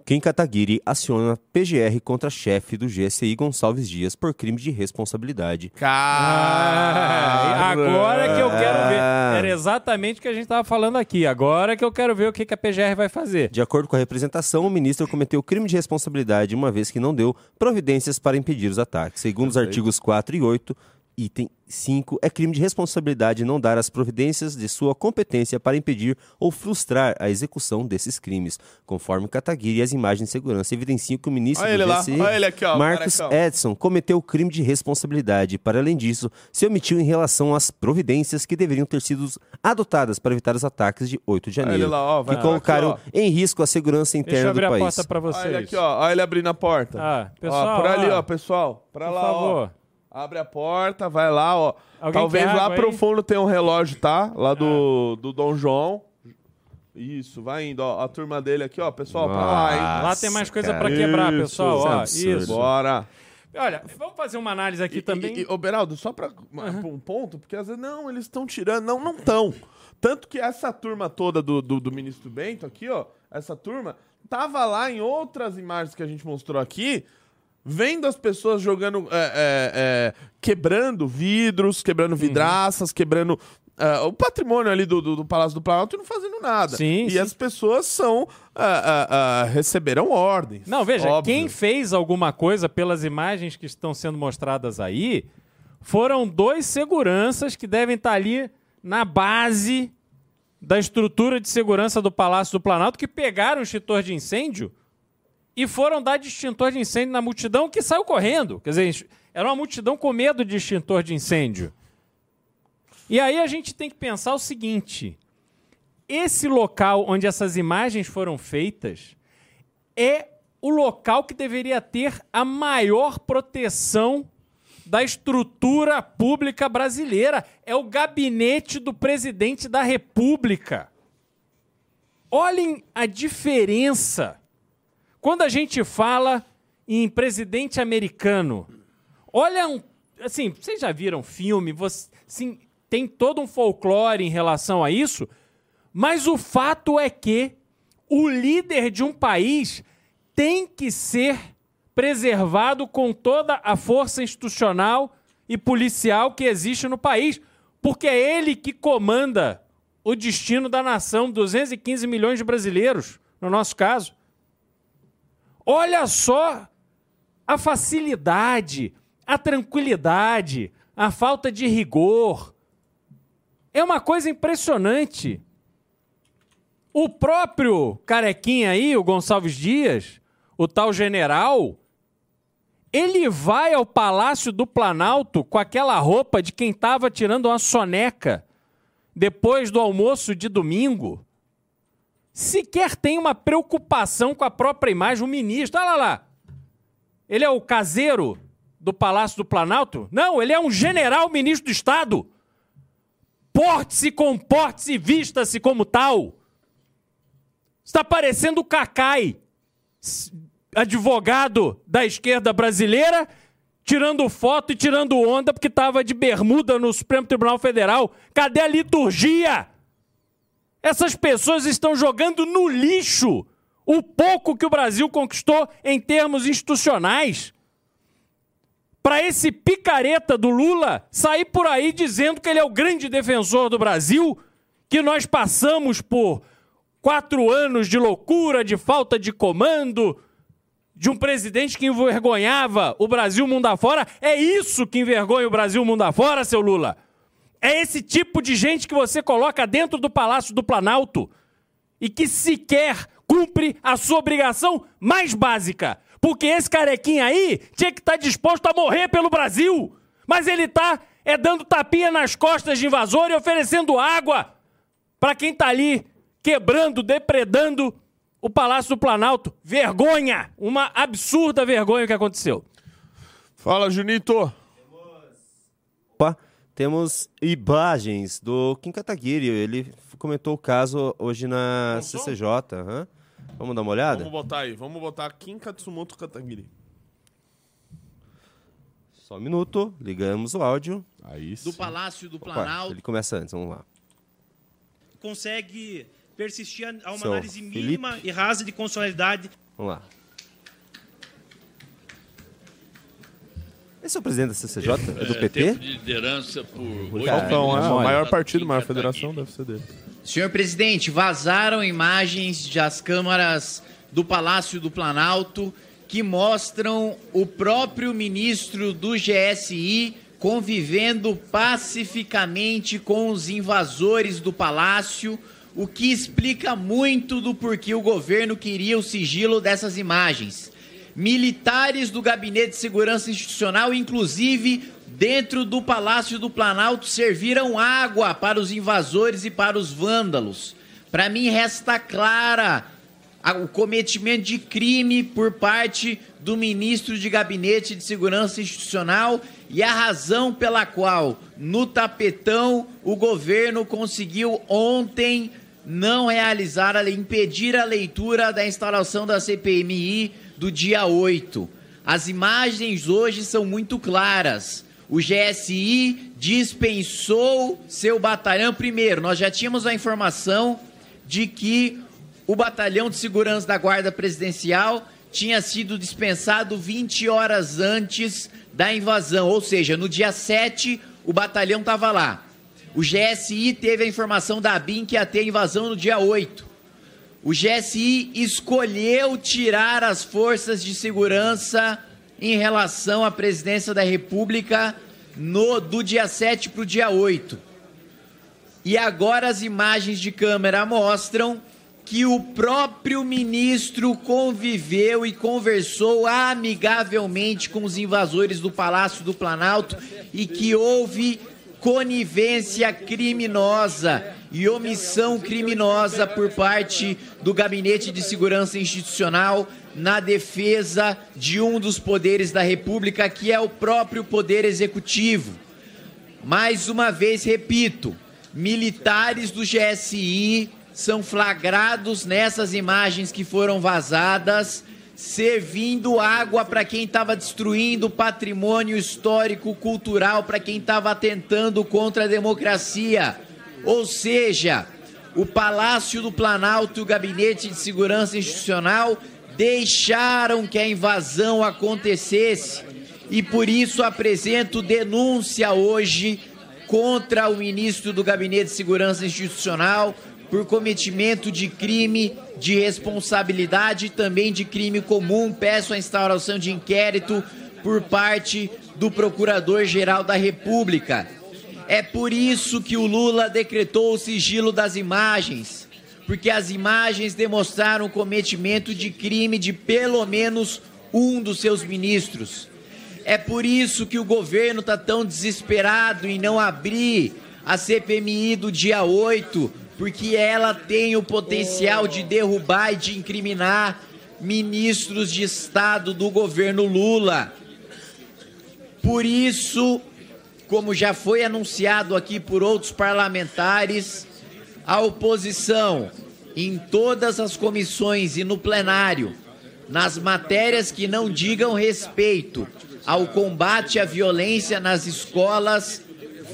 Kim Kataguiri aciona PGR contra chefe do GSI Gonçalves Dias por crime de responsabilidade. Ah, agora que eu quero ver. Era exatamente o que a gente estava falando aqui. Agora que eu quero ver o que, que a PGR vai fazer. De acordo com a representação, o ministro cometeu crime de responsabilidade uma vez que não deu providências para impedir os ataques. Segundo os artigos 4 e 8 Item 5. É crime de responsabilidade não dar as providências de sua competência para impedir ou frustrar a execução desses crimes. Conforme Kataguiri, as imagens de segurança evidenciam que o ministro Olha do ó, Marcos Edson, cometeu crime de responsabilidade. Para além disso, se omitiu em relação às providências que deveriam ter sido adotadas para evitar os ataques de 8 de janeiro, lá, ó, que colocaram aqui, em risco a segurança interna do país. Deixa eu abrir a porta para vocês. Olha aqui, ó. Olha ele abrindo a porta. Ah, pessoal, ó, por ali, ó, pessoal. Para lá, favor. ó. Abre a porta, vai lá, ó. Alguém Talvez lá pro fundo tenha um relógio, tá? Lá do, é. do Dom João. Isso, vai indo, ó. A turma dele aqui, ó. Pessoal, Nossa, pra lá, hein? Lá tem mais coisa para quebrar, pessoal. Ó, isso. Bora. Olha, vamos fazer uma análise aqui e, também. E, e, ô, Beraldo, só para uhum. um ponto, porque às vezes, não, eles estão tirando. Não, não estão. Tanto que essa turma toda do, do, do, ministro Bento aqui, ó, essa turma, tava lá em outras imagens que a gente mostrou aqui, vendo as pessoas jogando, é, é, é, quebrando vidros, quebrando uhum. vidraças, uhum. quebrando Uh, o patrimônio ali do, do, do, Palácio do Planalto não fazendo nada. Sim, e sim. as pessoas são uh, uh, receberam ordens. Não, veja, óbvio. quem fez alguma coisa pelas imagens que estão sendo mostradas aí foram dois seguranças que devem estar ali na base da estrutura de segurança do Palácio do Planalto que pegaram o extintor de incêndio e foram dar extintor de incêndio na multidão que saiu correndo. Quer dizer, era uma multidão com medo de extintor de incêndio. E aí a gente tem que pensar o seguinte: esse local onde essas imagens foram feitas é o local que deveria ter a maior proteção da estrutura pública brasileira. É o gabinete do presidente da República. Olhem a diferença. Quando a gente fala em presidente americano, olha um. Assim, vocês já viram filme? Você, assim, tem todo um folclore em relação a isso, mas o fato é que o líder de um país tem que ser preservado com toda a força institucional e policial que existe no país, porque é ele que comanda o destino da nação, 215 milhões de brasileiros, no nosso caso. Olha só a facilidade, a tranquilidade, a falta de rigor, é uma coisa impressionante. O próprio carequinha aí, o Gonçalves Dias, o tal general, ele vai ao Palácio do Planalto com aquela roupa de quem estava tirando uma soneca depois do almoço de domingo. Sequer tem uma preocupação com a própria imagem. O ministro, olha lá, lá. Ele é o caseiro do Palácio do Planalto? Não, ele é um general ministro do Estado porte-se, comporte-se, vista-se como tal. Está parecendo o Cacai, advogado da esquerda brasileira, tirando foto e tirando onda porque estava de bermuda no Supremo Tribunal Federal. Cadê a liturgia? Essas pessoas estão jogando no lixo o pouco que o Brasil conquistou em termos institucionais para esse picareta do Lula sair por aí dizendo que ele é o grande defensor do Brasil, que nós passamos por quatro anos de loucura, de falta de comando, de um presidente que envergonhava o Brasil mundo afora. É isso que envergonha o Brasil mundo afora, seu Lula. É esse tipo de gente que você coloca dentro do Palácio do Planalto e que sequer cumpre a sua obrigação mais básica, porque esse carequinha aí tinha que estar tá disposto a morrer pelo Brasil. Mas ele está é dando tapinha nas costas de invasor e oferecendo água para quem está ali quebrando, depredando o Palácio do Planalto. Vergonha! Uma absurda vergonha que aconteceu. Fala, Junito. Temos imagens do Kim Kataguiri. Ele comentou o caso hoje na CCJ. Uhum. Vamos dar uma olhada? Vamos botar aí. Vamos botar Kim Katsumoto Katagiri. Só um minuto. Ligamos o áudio. Aí sim. Do Palácio do Planalto. Opa, ele começa antes. Vamos lá. Consegue persistir a uma Seu análise mínima Felipe. e rasa de constitucionalidade. Vamos lá. Esse é o presidente da CCJ? É, é do PT? Tempo de liderança por Falcão, é, o maior partido, maior federação deve ser dele. Senhor presidente, vazaram imagens das câmaras do Palácio do Planalto que mostram o próprio ministro do GSI convivendo pacificamente com os invasores do palácio, o que explica muito do porquê o governo queria o sigilo dessas imagens. Militares do Gabinete de Segurança Institucional, inclusive dentro do Palácio do Planalto serviram água para os invasores e para os vândalos. Para mim resta clara o cometimento de crime por parte do ministro de Gabinete de Segurança Institucional e a razão pela qual no tapetão o governo conseguiu ontem não realizar, impedir a leitura da instalação da CPMI do dia 8. As imagens hoje são muito claras o GSI dispensou seu batalhão. Primeiro, nós já tínhamos a informação de que o batalhão de segurança da Guarda Presidencial tinha sido dispensado 20 horas antes da invasão, ou seja, no dia 7 o batalhão estava lá. O GSI teve a informação da ABIN que ia ter invasão no dia 8. O GSI escolheu tirar as forças de segurança em relação à presidência da República no, do dia 7 para o dia 8. E agora as imagens de câmera mostram que o próprio ministro conviveu e conversou amigavelmente com os invasores do Palácio do Planalto e que houve conivência criminosa e omissão criminosa por parte do Gabinete de Segurança Institucional na defesa de um dos poderes da República, que é o próprio Poder Executivo. Mais uma vez, repito, militares do GSI são flagrados nessas imagens que foram vazadas, servindo água para quem estava destruindo patrimônio histórico, cultural, para quem estava atentando contra a democracia. Ou seja, o Palácio do Planalto e o Gabinete de Segurança Institucional deixaram que a invasão acontecesse e por isso apresento denúncia hoje contra o ministro do Gabinete de Segurança Institucional, por cometimento de crime de responsabilidade e também de crime comum. Peço a instauração de inquérito por parte do Procurador-Geral da República. É por isso que o Lula decretou o sigilo das imagens, porque as imagens demonstraram o cometimento de crime de pelo menos um dos seus ministros. É por isso que o governo está tão desesperado em não abrir a CPMI do dia 8, porque ela tem o potencial de derrubar e de incriminar ministros de Estado do governo Lula. Por isso, como já foi anunciado aqui por outros parlamentares, a oposição em todas as comissões e no plenário, nas matérias que não digam respeito ao combate à violência nas escolas,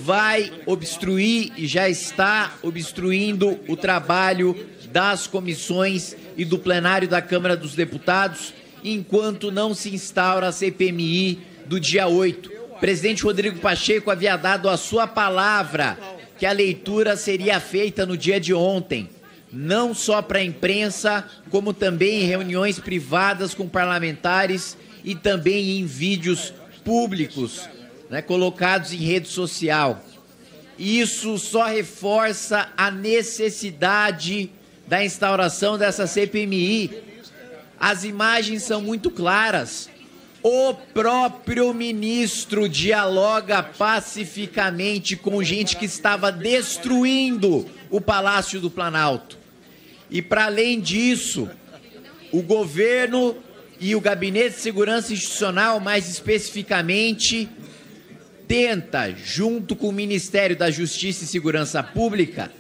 vai obstruir e já está obstruindo o trabalho das comissões e do plenário da Câmara dos Deputados, enquanto não se instaura a CPMI do dia 8. Presidente Rodrigo Pacheco havia dado a sua palavra que a leitura seria feita no dia de ontem, não só para a imprensa, como também em reuniões privadas com parlamentares e também em vídeos públicos né, colocados em rede social. Isso só reforça a necessidade da instauração dessa CPMI. As imagens são muito claras. O próprio ministro dialoga pacificamente com gente que estava destruindo o Palácio do Planalto. E para além disso, o governo e o Gabinete de Segurança Institucional, mais especificamente, tenta, junto com o Ministério da Justiça e Segurança Pública,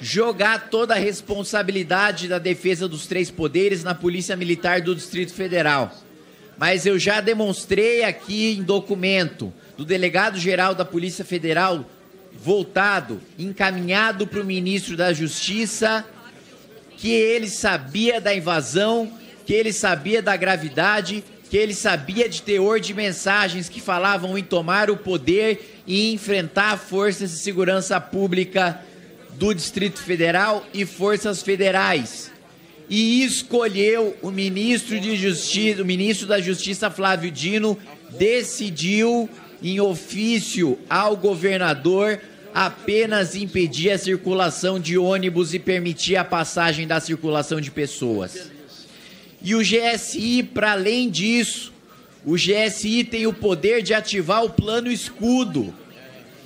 jogar toda a responsabilidade da defesa dos três poderes na Polícia Militar do Distrito Federal. Mas eu já demonstrei aqui em documento do delegado-geral da Polícia Federal, voltado, encaminhado para o ministro da Justiça, que ele sabia da invasão, que ele sabia da gravidade que ele sabia de teor de mensagens que falavam em tomar o poder e enfrentar forças de segurança pública do Distrito Federal e forças federais. E escolheu o ministro de Justiça, o ministro da Justiça Flávio Dino decidiu em ofício ao governador apenas impedir a circulação de ônibus e permitir a passagem da circulação de pessoas. E o GSI, para além disso, o GSI tem o poder de ativar o plano escudo,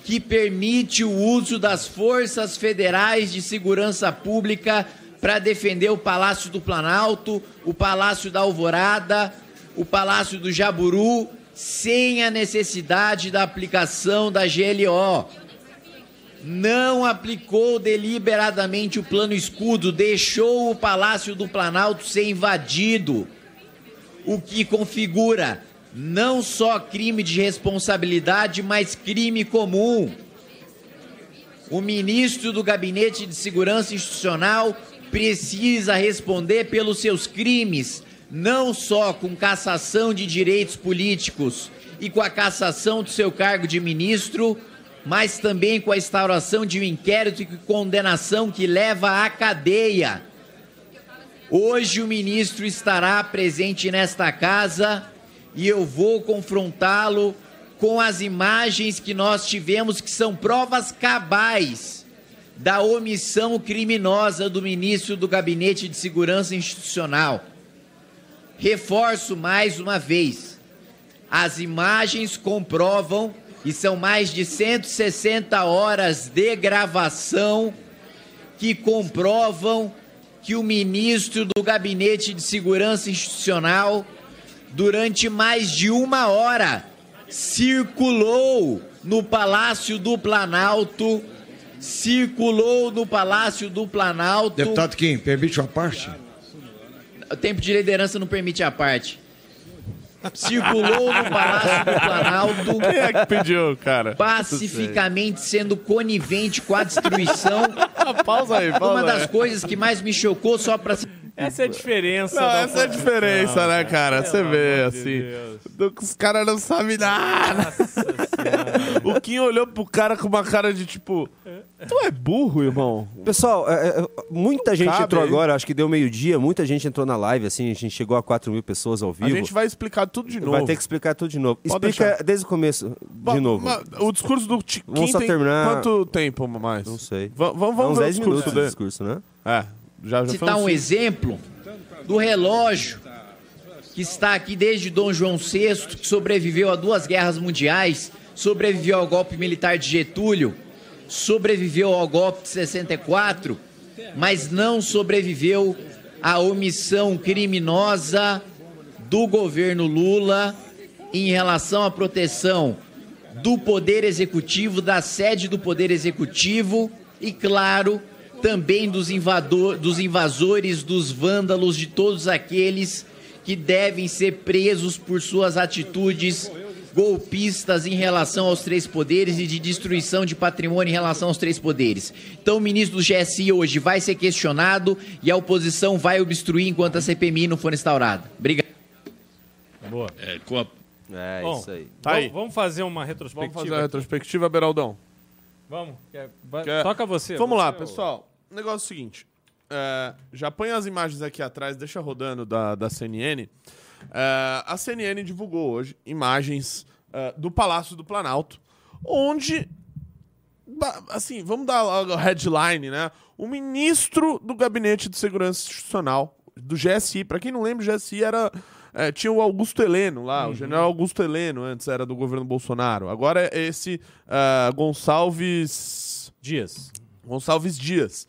que permite o uso das forças federais de segurança pública para defender o Palácio do Planalto, o Palácio da Alvorada, o Palácio do Jaburu, sem a necessidade da aplicação da GLO não aplicou deliberadamente o plano escudo, deixou o Palácio do Planalto ser invadido, o que configura não só crime de responsabilidade, mas crime comum. O ministro do Gabinete de Segurança Institucional precisa responder pelos seus crimes, não só com cassação de direitos políticos e com a cassação do seu cargo de ministro, mas também com a instauração de um inquérito e condenação que leva à cadeia. Hoje o ministro estará presente nesta casa e eu vou confrontá-lo com as imagens que nós tivemos, que são provas cabais da omissão criminosa do ministro do Gabinete de Segurança Institucional. Reforço mais uma vez: as imagens comprovam, e são mais de 160 horas de gravação, que comprovam que o ministro do Gabinete de Segurança Institucional, durante mais de uma hora, circulou no Palácio do Planalto, circulou no Palácio do Planalto. Deputado Kim, permite uma parte? O tempo de liderança não permite a parte. Circulou no Palácio do Planalto. Quem é que pediu, cara? Pacificamente sendo conivente com a destruição. pausa aí, pausa Uma das aí. coisas que mais me chocou, só pra essa é a diferença. Não, essa é a diferença, né, cara? Você vê, assim. Os caras não sabem nada. o Kim olhou pro cara com uma cara de tipo. Tu é burro, irmão? Pessoal, é, é, muita gente Cabe entrou aí. agora, acho que deu meio-dia, muita gente entrou na live, assim, a gente chegou a 4 mil pessoas ao A vivo. gente vai explicar tudo de novo. Vai ter que explicar tudo de novo. Pode Explica deixar. desde o começo, de novo. O discurso do Ti- Vamos só tem terminar- quanto tempo mais? Não sei. Va- Vamos, vamos ver o 10 discurso minutos de dele. discurso, né? É, já, já citar um uns- exemplo do relógio que está aqui desde Dom João VI, que sobreviveu a duas guerras mundiais, sobreviveu ao golpe militar de Getúlio, sobreviveu ao golpe de 64, mas não sobreviveu à omissão criminosa do governo Lula em relação à proteção do Poder Executivo, da sede do Poder Executivo e, claro, também dos, invador, dos invasores, dos vândalos, de todos aqueles que devem ser presos por suas atitudes golpistas em relação aos três poderes e de destruição de patrimônio em relação aos três poderes. Então, o ministro do GSI hoje vai ser questionado e a oposição vai obstruir enquanto a CPMI não for instaurada. Obrigado. Boa. É, com a É, Bom, isso aí. Tá vamos, aí. vamos fazer uma retrospectiva. Vamos fazer a retrospectiva, Beraldão. Vamos. Quer- Quer- Toca você. Vamos você lá, é o- pessoal. O negócio é o seguinte. é, já põe as imagens aqui atrás, deixa rodando da, da CNN. É, a CNN divulgou hoje imagens é, do Palácio do Planalto, onde. Assim, vamos dar logo a headline, né? O ministro do Gabinete de Segurança Institucional, do GSI, pra quem não lembra, o GSI era. é, tinha o Augusto Heleno lá, o general Augusto Heleno, antes era do governo Bolsonaro. Agora é esse ah, Gonçalves. Dias. Gonçalves Dias.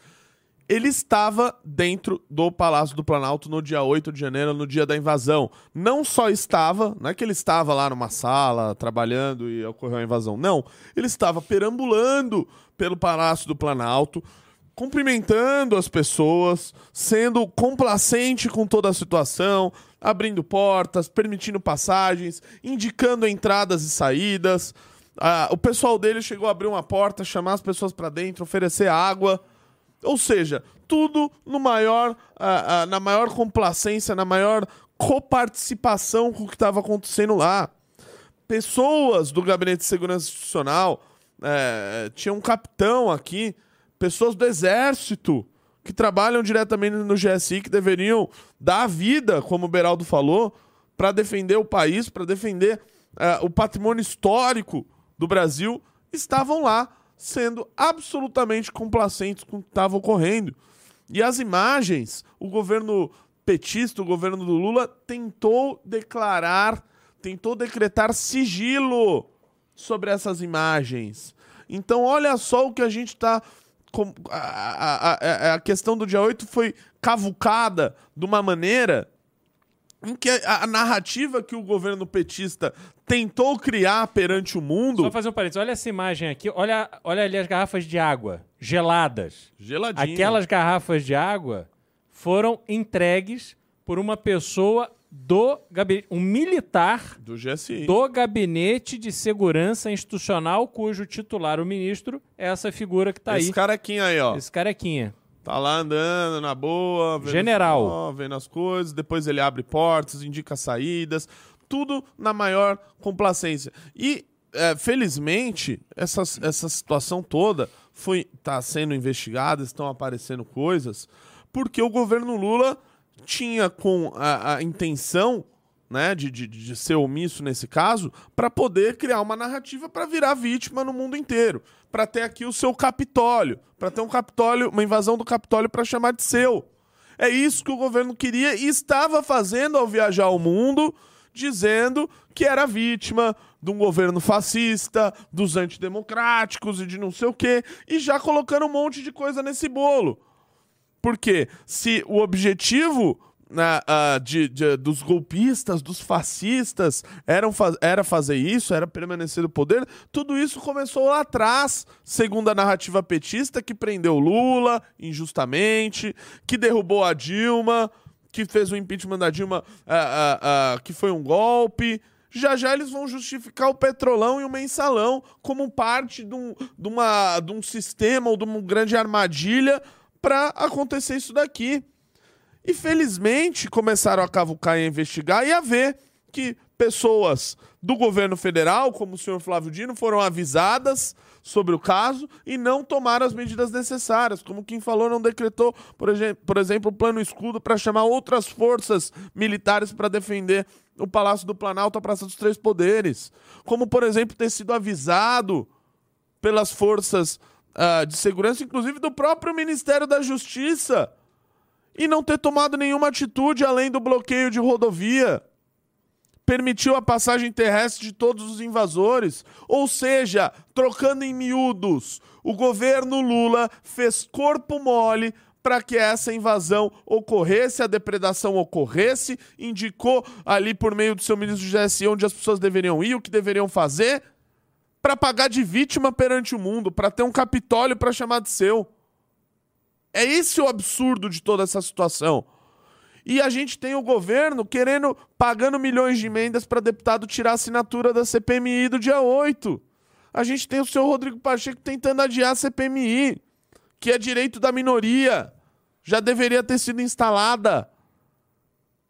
Ele estava dentro do Palácio do Planalto no dia 8 de janeiro, no dia da invasão. Não só estava, não é que ele estava lá numa sala trabalhando e ocorreu a invasão. Não, ele estava perambulando pelo Palácio do Planalto, cumprimentando as pessoas, sendo complacente com toda a situação, abrindo portas, permitindo passagens, indicando entradas e saídas. Ah, o pessoal dele chegou a abrir uma porta, chamar as pessoas para dentro, oferecer água. Ou seja, tudo no maior, ah, ah, na maior complacência, na maior coparticipação com o que estava acontecendo lá. Pessoas do Gabinete de Segurança Institucional, eh, tinha um capitão aqui, pessoas do Exército que trabalham diretamente no GSI, que deveriam dar a vida, como o Beraldo falou, para defender o país, para defender eh, o patrimônio histórico do Brasil, estavam lá sendo absolutamente complacentes com o que estava ocorrendo. E as imagens, o governo petista, o governo do Lula, tentou declarar, tentou decretar sigilo sobre essas imagens. Então, olha só o que a gente está. A, a, a, questão do dia 8 foi cavucada de uma maneira em que a, a narrativa que o governo petista tentou criar perante o mundo. Só fazer um parênteses. Olha essa imagem aqui. Olha, olha ali as garrafas de água geladas. Geladinho. Aquelas garrafas de água foram entregues por uma pessoa do gabinete, um militar do GSI. do Gabinete de Segurança Institucional, cujo titular, o ministro, é essa figura que tá Esse aí. carequinha aí, ó. Esse carequinha. Tá lá andando na boa, vendo, General. Ó, vendo as coisas, depois ele abre portas, indica saídas, tudo na maior complacência. E, é, felizmente, essa, essa situação toda foi tá sendo investigada, estão aparecendo coisas, porque o governo Lula tinha com a, a intenção né, de, de, de, ser omisso nesse caso, para poder criar uma narrativa para virar vítima no mundo inteiro, para ter aqui o seu Capitólio, para ter um Capitólio, uma invasão do Capitólio para chamar de seu. É isso que o governo queria e estava fazendo ao viajar ao mundo, dizendo que era vítima de um governo fascista, dos antidemocráticos e de não sei o quê, e já colocando um monte de coisa nesse bolo. Porque se o objetivo uh, de, de, dos golpistas, dos fascistas, eram era fazer isso, era permanecer no poder, tudo isso começou lá atrás, segundo a narrativa petista, que prendeu Lula injustamente, que derrubou a Dilma, que fez o impeachment da Dilma, uh, uh, que foi um golpe. Já já eles vão justificar o petrolão e o mensalão como parte de um, de uma, de um sistema ou de uma grande armadilha para acontecer isso daqui. E felizmente começaram a cavucar e a investigar e a ver que pessoas do governo federal, como o senhor Flávio Dino, foram avisadas sobre o caso e não tomaram as medidas necessárias. Como quem falou, não decretou, por, por exemplo, o plano escudo para chamar outras forças militares para defender o Palácio do Planalto, a Praça dos Três Poderes. Como, por exemplo, ter sido avisado pelas forças uh, de segurança, inclusive do próprio Ministério da Justiça e não ter tomado nenhuma atitude além do bloqueio de rodovia. Permitiu a passagem terrestre de todos os invasores. Ou seja, trocando em miúdos, o governo Lula fez corpo mole para que essa invasão ocorresse, a depredação ocorresse, indicou ali por meio do seu ministro do GSI onde as pessoas deveriam ir, o que deveriam fazer, para pagar de vítima perante o mundo, para ter um Capitólio para chamar de seu. É esse o absurdo de toda essa situação. E a gente tem o governo querendo, pagando milhões de emendas para deputado tirar a assinatura da CPMI do dia 8. A gente tem o senhor Rodrigo Pacheco tentando adiar a CPMI, que é direito da minoria. Já deveria ter sido instalada.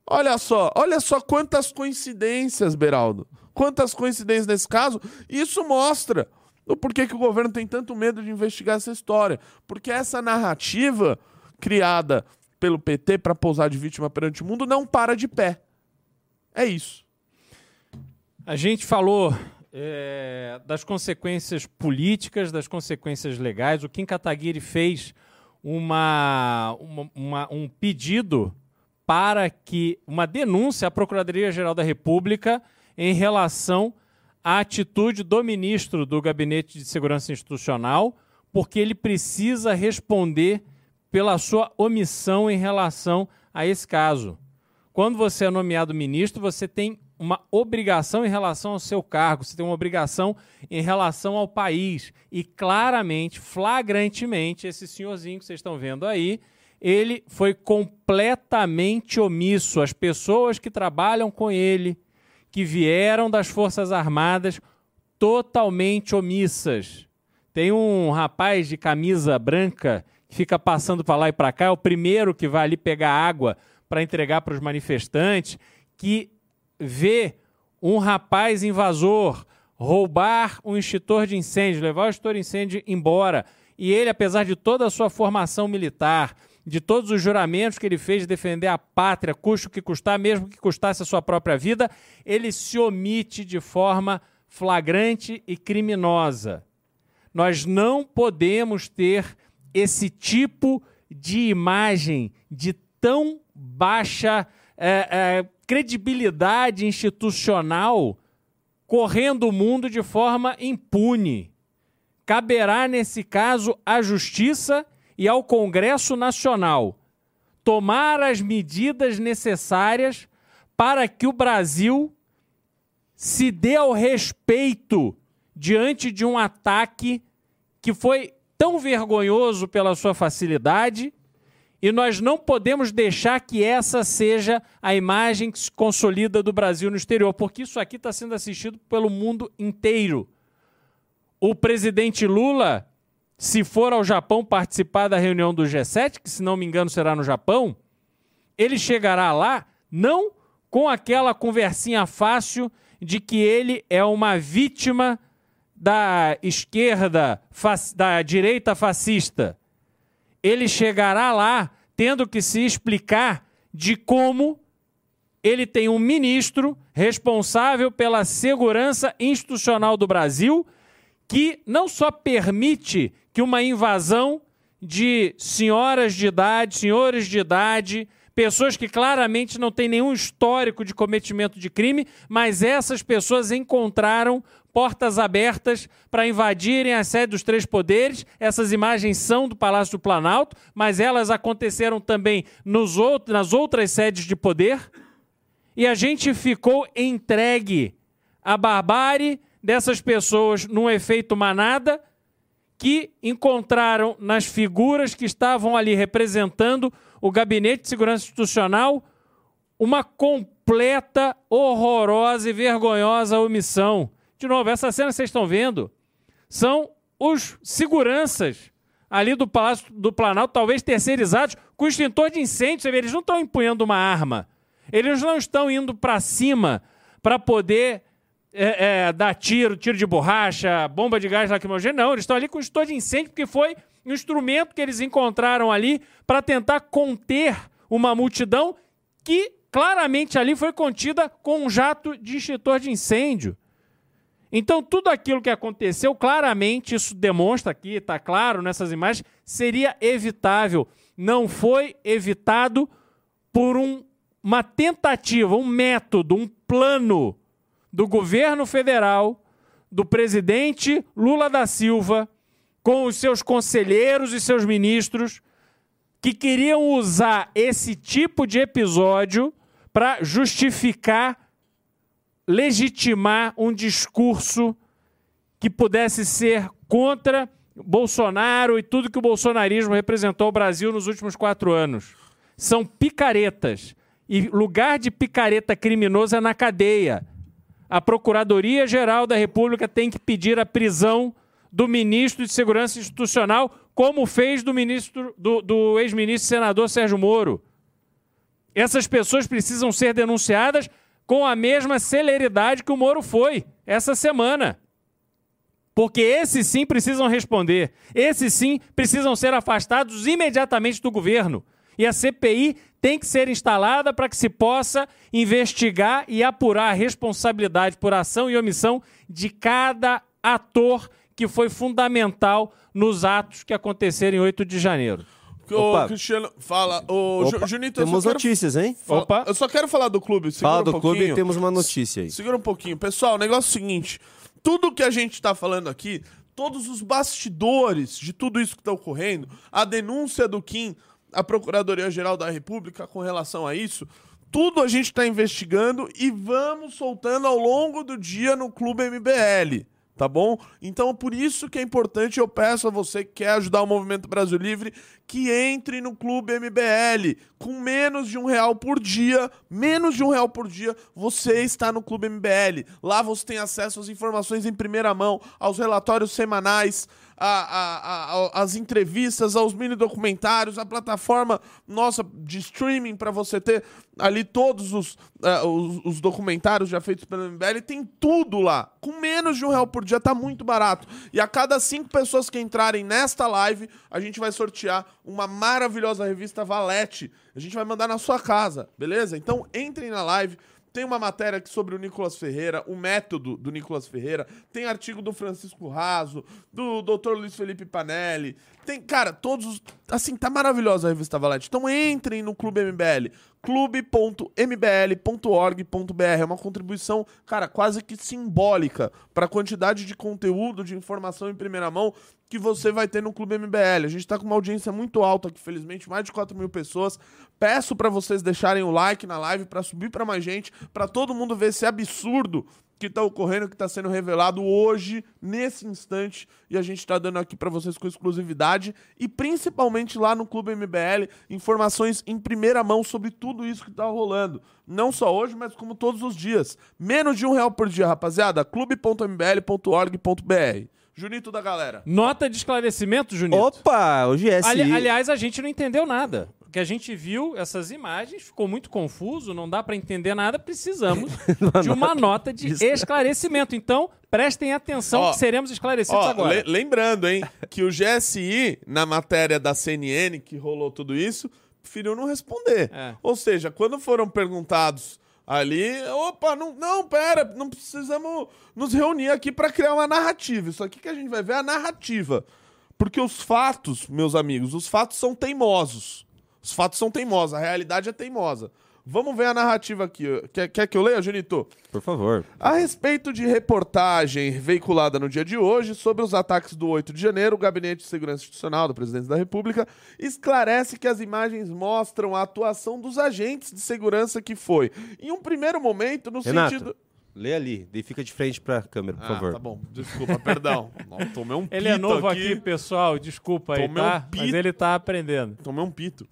Olha só, olha só quantas coincidências, Beraldo. Quantas coincidências nesse caso. Isso mostra o porquê que o governo tem tanto medo de investigar essa história? Porque essa narrativa criada pelo PT para pousar de vítima perante o mundo não para de pé. É isso. A gente falou é, das consequências políticas, das consequências legais. O Kim Kataguiri fez uma, uma, uma, um pedido para que uma denúncia à Procuradoria-Geral da República em relação a atitude do ministro do Gabinete de Segurança Institucional, porque ele precisa responder pela sua omissão em relação a esse caso. Quando você é nomeado ministro, você tem uma obrigação em relação ao seu cargo, você tem uma obrigação em relação ao país. E claramente, flagrantemente, esse senhorzinho que vocês estão vendo aí, ele foi completamente omisso. As pessoas que trabalham com ele, que vieram das Forças Armadas totalmente omissas. Tem um rapaz de camisa branca que fica passando para lá e para cá, é o primeiro que vai ali pegar água para entregar para os manifestantes, que vê um rapaz invasor roubar um extintor de incêndio, levar o extintor de incêndio embora. E ele, apesar de toda a sua formação militar, de todos os juramentos que ele fez de defender a pátria, custe o que custar, mesmo que custasse a sua própria vida, ele se omite de forma flagrante e criminosa. Nós não podemos ter esse tipo de imagem de tão baixa é, é, credibilidade institucional correndo o mundo de forma impune. Caberá, nesse caso, à justiça e ao Congresso Nacional tomar as medidas necessárias para que o Brasil se dê ao respeito diante de um ataque que foi tão vergonhoso pela sua facilidade e nós não podemos deixar que essa seja a imagem que se consolida do Brasil no exterior, porque isso aqui está sendo assistido pelo mundo inteiro. O presidente Lula se for ao Japão participar da reunião do G7, que se não me engano será no Japão, ele chegará lá não com aquela conversinha fácil de que ele é uma vítima da esquerda, da direita fascista. Ele chegará lá tendo que se explicar de como ele tem um ministro responsável pela segurança institucional do Brasil que não só permite que uma invasão de senhoras de idade, senhores de idade, pessoas que claramente não têm nenhum histórico de cometimento de crime, mas essas pessoas encontraram portas abertas para invadirem a sede dos três poderes. Essas imagens são do Palácio do Planalto, mas elas aconteceram também nos nas outras sedes de poder. E a gente ficou entregue à barbárie dessas pessoas num efeito manada que encontraram nas figuras que estavam ali representando o Gabinete de Segurança Institucional uma completa, horrorosa e vergonhosa omissão. De novo, essa cena vocês estão vendo são os seguranças ali do Palácio do Planalto, talvez terceirizados, com extintor de incêndio. Você vê, eles não estão empunhando uma arma. Eles não estão indo para cima para poder é, é, dar tiro, tiro de borracha, bomba de gás lacrimogêneo. Não, eles estão ali com extintor de incêndio, porque foi um instrumento que eles encontraram ali para tentar conter uma multidão que claramente ali foi contida com um jato de extintor de incêndio. Então, tudo aquilo que aconteceu, claramente, isso demonstra aqui, está claro nessas imagens, seria evitável. Não foi evitado por um, uma tentativa, um método, um plano do governo federal, do presidente Lula da Silva, com os seus conselheiros e seus ministros, que queriam usar esse tipo de episódio para justificar, legitimar um discurso que pudesse ser contra Bolsonaro e tudo que o bolsonarismo representou ao Brasil nos últimos quatro anos. São picaretas. E lugar de picareta criminoso é na cadeia a Procuradoria-Geral da República tem que pedir a prisão do ministro de Segurança Institucional, como fez do, ministro, do, do ex-ministro senador Sérgio Moro. Essas pessoas precisam ser denunciadas com a mesma celeridade que o Moro foi essa semana. Porque esses sim precisam responder. Esses sim precisam ser afastados imediatamente do governo. E a CPI tem que ser instalada para que se possa investigar e apurar a responsabilidade por ação e omissão de cada ator que foi fundamental nos atos que aconteceram em 8 de janeiro. Ô, Cristiano, fala. Ô, Opa, Junito, temos quero... notícias, hein? Opa. Eu só quero falar do clube. Segura fala um do pouquinho. clube e temos uma notícia aí. Segura um pouquinho. Pessoal, o negócio é o seguinte. Tudo que a gente está falando aqui, todos os bastidores de tudo isso que está ocorrendo, a denúncia do Kim a Procuradoria-Geral da República com relação a isso. Tudo a gente está investigando e vamos soltando ao longo do dia no Clube MBL tá bom? Então, por isso que é importante, eu peço a você que quer ajudar o Movimento Brasil Livre, que entre no Clube MBL. Com menos de um real por dia, menos de um real por dia, você está no Clube MBL. Lá você tem acesso às informações em primeira mão, aos relatórios semanais, a, a, a, as entrevistas, aos mini documentários, a plataforma nossa de streaming para você ter ali todos os, uh, os, os, documentários já feitos pelo MBL, tem tudo lá. Com menos de um real por dia, tá muito barato. E a cada cinco pessoas que entrarem nesta live, a gente vai sortear uma maravilhosa revista Valete. A gente vai mandar na sua casa, beleza? Então entrem na live. Tem uma matéria aqui sobre o Nicolas Ferreira, o método do Nicolas Ferreira. Tem artigo do Francisco Raso, do Dr. Luiz Felipe Panelli. Tem, cara, todos os. Assim, tá maravilhosa a revista Valete. Então entrem no Clube MBL clube.mbl.org.br. É uma contribuição, cara, quase que simbólica para a quantidade de conteúdo, de informação em primeira mão que você vai ter no Clube MBL. A gente está com uma audiência muito alta aqui, felizmente, mais de 4 mil pessoas. Peço para vocês deixarem o like na live para subir para mais gente, para todo mundo ver esse absurdo que está ocorrendo, que está sendo revelado hoje, nesse instante, e a gente está dando aqui para vocês com exclusividade e principalmente lá no Clube MBL, informações em primeira mão sobre tudo isso que está rolando. Não só hoje, mas como todos os dias. Menos de um real por dia, rapaziada. clube.mbl.org.br. Junito da galera. Nota de esclarecimento, Junito. Opa, o GSI. Ali, aliás, a gente não entendeu nada. Que a gente viu essas imagens, ficou muito confuso, não dá para entender nada, precisamos de uma nota de esclarecimento. Então, prestem atenção ó, que seremos esclarecidos ó, agora. Le lembrando, hein, que o GSI, na matéria da CNN, que rolou tudo isso, preferiu não responder. É. Ou seja, quando foram perguntados ali, opa, não, não, pera, não precisamos nos reunir aqui para criar uma narrativa. Isso aqui que a gente vai ver é a narrativa. Porque os fatos, meus amigos, os fatos são teimosos. Os fatos são teimosos, a realidade é teimosa. Vamos ver a narrativa aqui. Quer, quer que eu leia, Junito? Por favor. A respeito de reportagem veiculada no dia de hoje sobre os ataques do 8 de janeiro, o Gabinete de Segurança Institucional do Presidente da República esclarece que as imagens mostram a atuação dos agentes de segurança que foi, em um primeiro momento, no Renato, sentido. Lê ali, daí fica de frente pra câmera, por ah, favor. Tá bom, desculpa, perdão. tomei um pito. Ele é novo aqui, aqui pessoal, desculpa aí, tá? Um Mas ele tá aprendendo. Tomei um pito.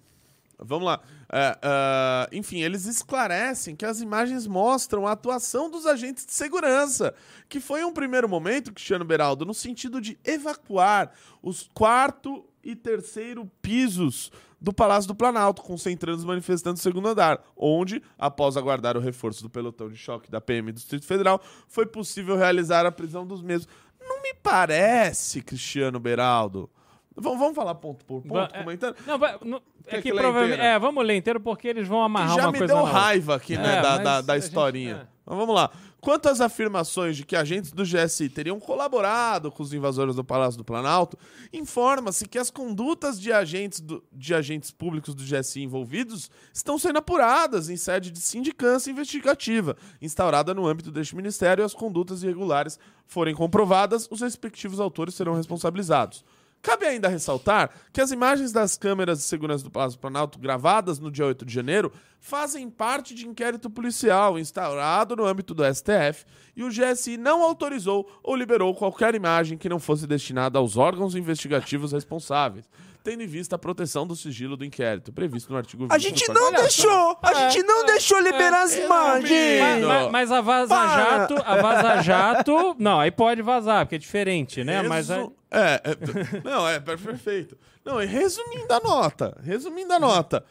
Vamos lá. É, uh, enfim, eles esclarecem que as imagens mostram a atuação dos agentes de segurança, que foi um primeiro momento, Cristiano Beraldo, no sentido de evacuar os quarto e terceiro pisos do Palácio do Planalto, concentrando os manifestantes no segundo andar, onde, após aguardar o reforço do pelotão de choque da PM do Distrito Federal, foi possível realizar a prisão dos mesmos. Não me parece, Cristiano Beraldo, Vamos, vamos falar ponto por ponto, é, comentando? Não, vai, não é que, que provavelmente. É, vamos ler inteiro porque eles vão amarrar uma coisa. Já me deu raiva aqui, né, é, da, da, da historinha. Gente, é. Mas vamos lá. Quanto às afirmações de que agentes do GSI teriam colaborado com os invasores do Palácio do Planalto, informa-se que as condutas de agentes, do, de agentes públicos do GSI envolvidos estão sendo apuradas em sede de sindicância investigativa, instaurada no âmbito deste ministério, e as condutas irregulares forem comprovadas, os respectivos autores serão responsabilizados. Cabe ainda ressaltar que as imagens das câmeras de segurança do Palácio do Planalto gravadas no dia 8 de janeiro fazem parte de inquérito policial instaurado no âmbito do STF e o GSI não autorizou ou liberou qualquer imagem que não fosse destinada aos órgãos investigativos responsáveis tendo em vista a proteção do sigilo do inquérito, previsto no artigo 20. A gente não deixou! A é, gente não é, deixou liberar é, as imagens! Mas, mas, mas, a Vaza Jato, a Vaza Jato, não, aí pode vazar, porque é diferente, né? Resu... Mas é, é, não, é perfeito. Não, resumindo a nota, resumindo a nota.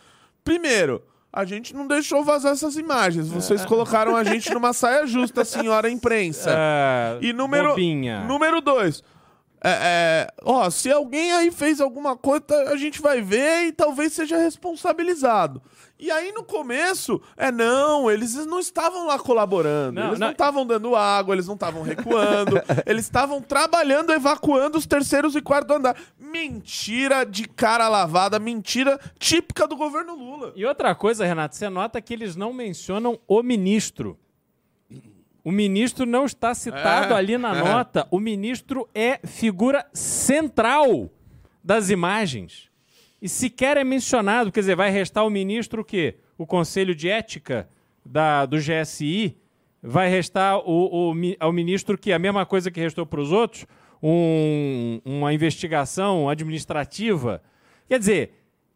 Primeiro, a gente não deixou vazar essas imagens. Vocês colocaram a gente numa saia justa, senhora imprensa. É, e número, bobinha. número dois, é, é, ó, se alguém aí fez alguma coisa, a gente vai ver e talvez seja responsabilizado. E aí no começo, é não, eles não estavam lá colaborando, não, eles não estavam dando água, eles não estavam recuando, eles estavam trabalhando, evacuando os terceiros e quarto andar. Mentira de cara lavada, mentira típica do governo Lula. E outra coisa, Renato, você nota que eles não mencionam o ministro. O ministro não está citado é, ali na é. nota. O ministro é figura central das imagens. E sequer é mencionado. Quer dizer, vai restar o ministro o quê? O Conselho de Ética da, do GSI? Vai restar o, o, ao ministro que é a mesma coisa que restou para os outros? Um, uma investigação administrativa? Quer dizer,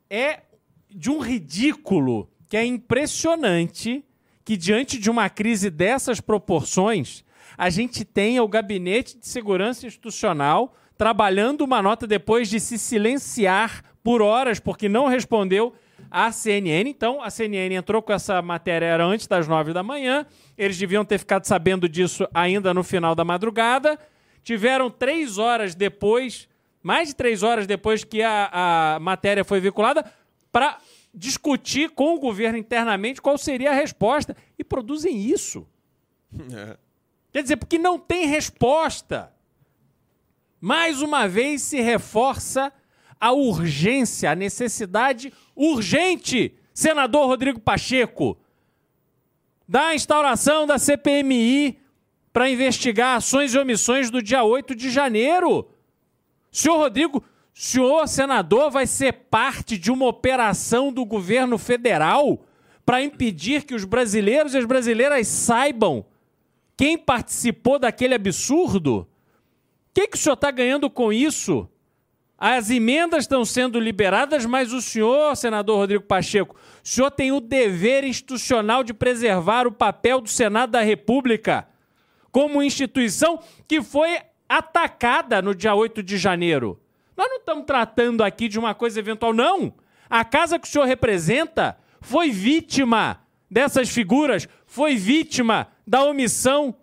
é de um ridículo que é impressionante que diante de uma crise dessas proporções, a gente tenha o Gabinete de Segurança Institucional trabalhando uma nota depois de se silenciar por horas porque não respondeu à CNN. Então, a CNN entrou com essa matéria era antes das nove da manhã. Eles deviam ter ficado sabendo disso ainda no final da madrugada. Tiveram três horas depois, mais de três horas depois que a, a matéria foi vinculada, para discutir com o governo internamente qual seria a resposta. E produzem isso. É. Quer dizer, porque não tem resposta. Mais uma vez se reforça a urgência, a necessidade urgente, senador Rodrigo Pacheco, da instauração da CPMI para investigar ações e omissões do dia 8 de janeiro. Senhor Rodrigo, senhor senador vai ser parte de uma operação do governo federal para impedir que os brasileiros e as brasileiras saibam quem participou daquele absurdo? O que, que o senhor está ganhando com isso? As emendas estão sendo liberadas, mas o senhor, senador Rodrigo Pacheco, o senhor tem o dever institucional de preservar o papel do Senado da República como instituição que foi atacada no dia 8 de janeiro. Nós não estamos tratando aqui de uma coisa eventual, não. A casa que o senhor representa foi vítima dessas figuras, foi vítima da omissão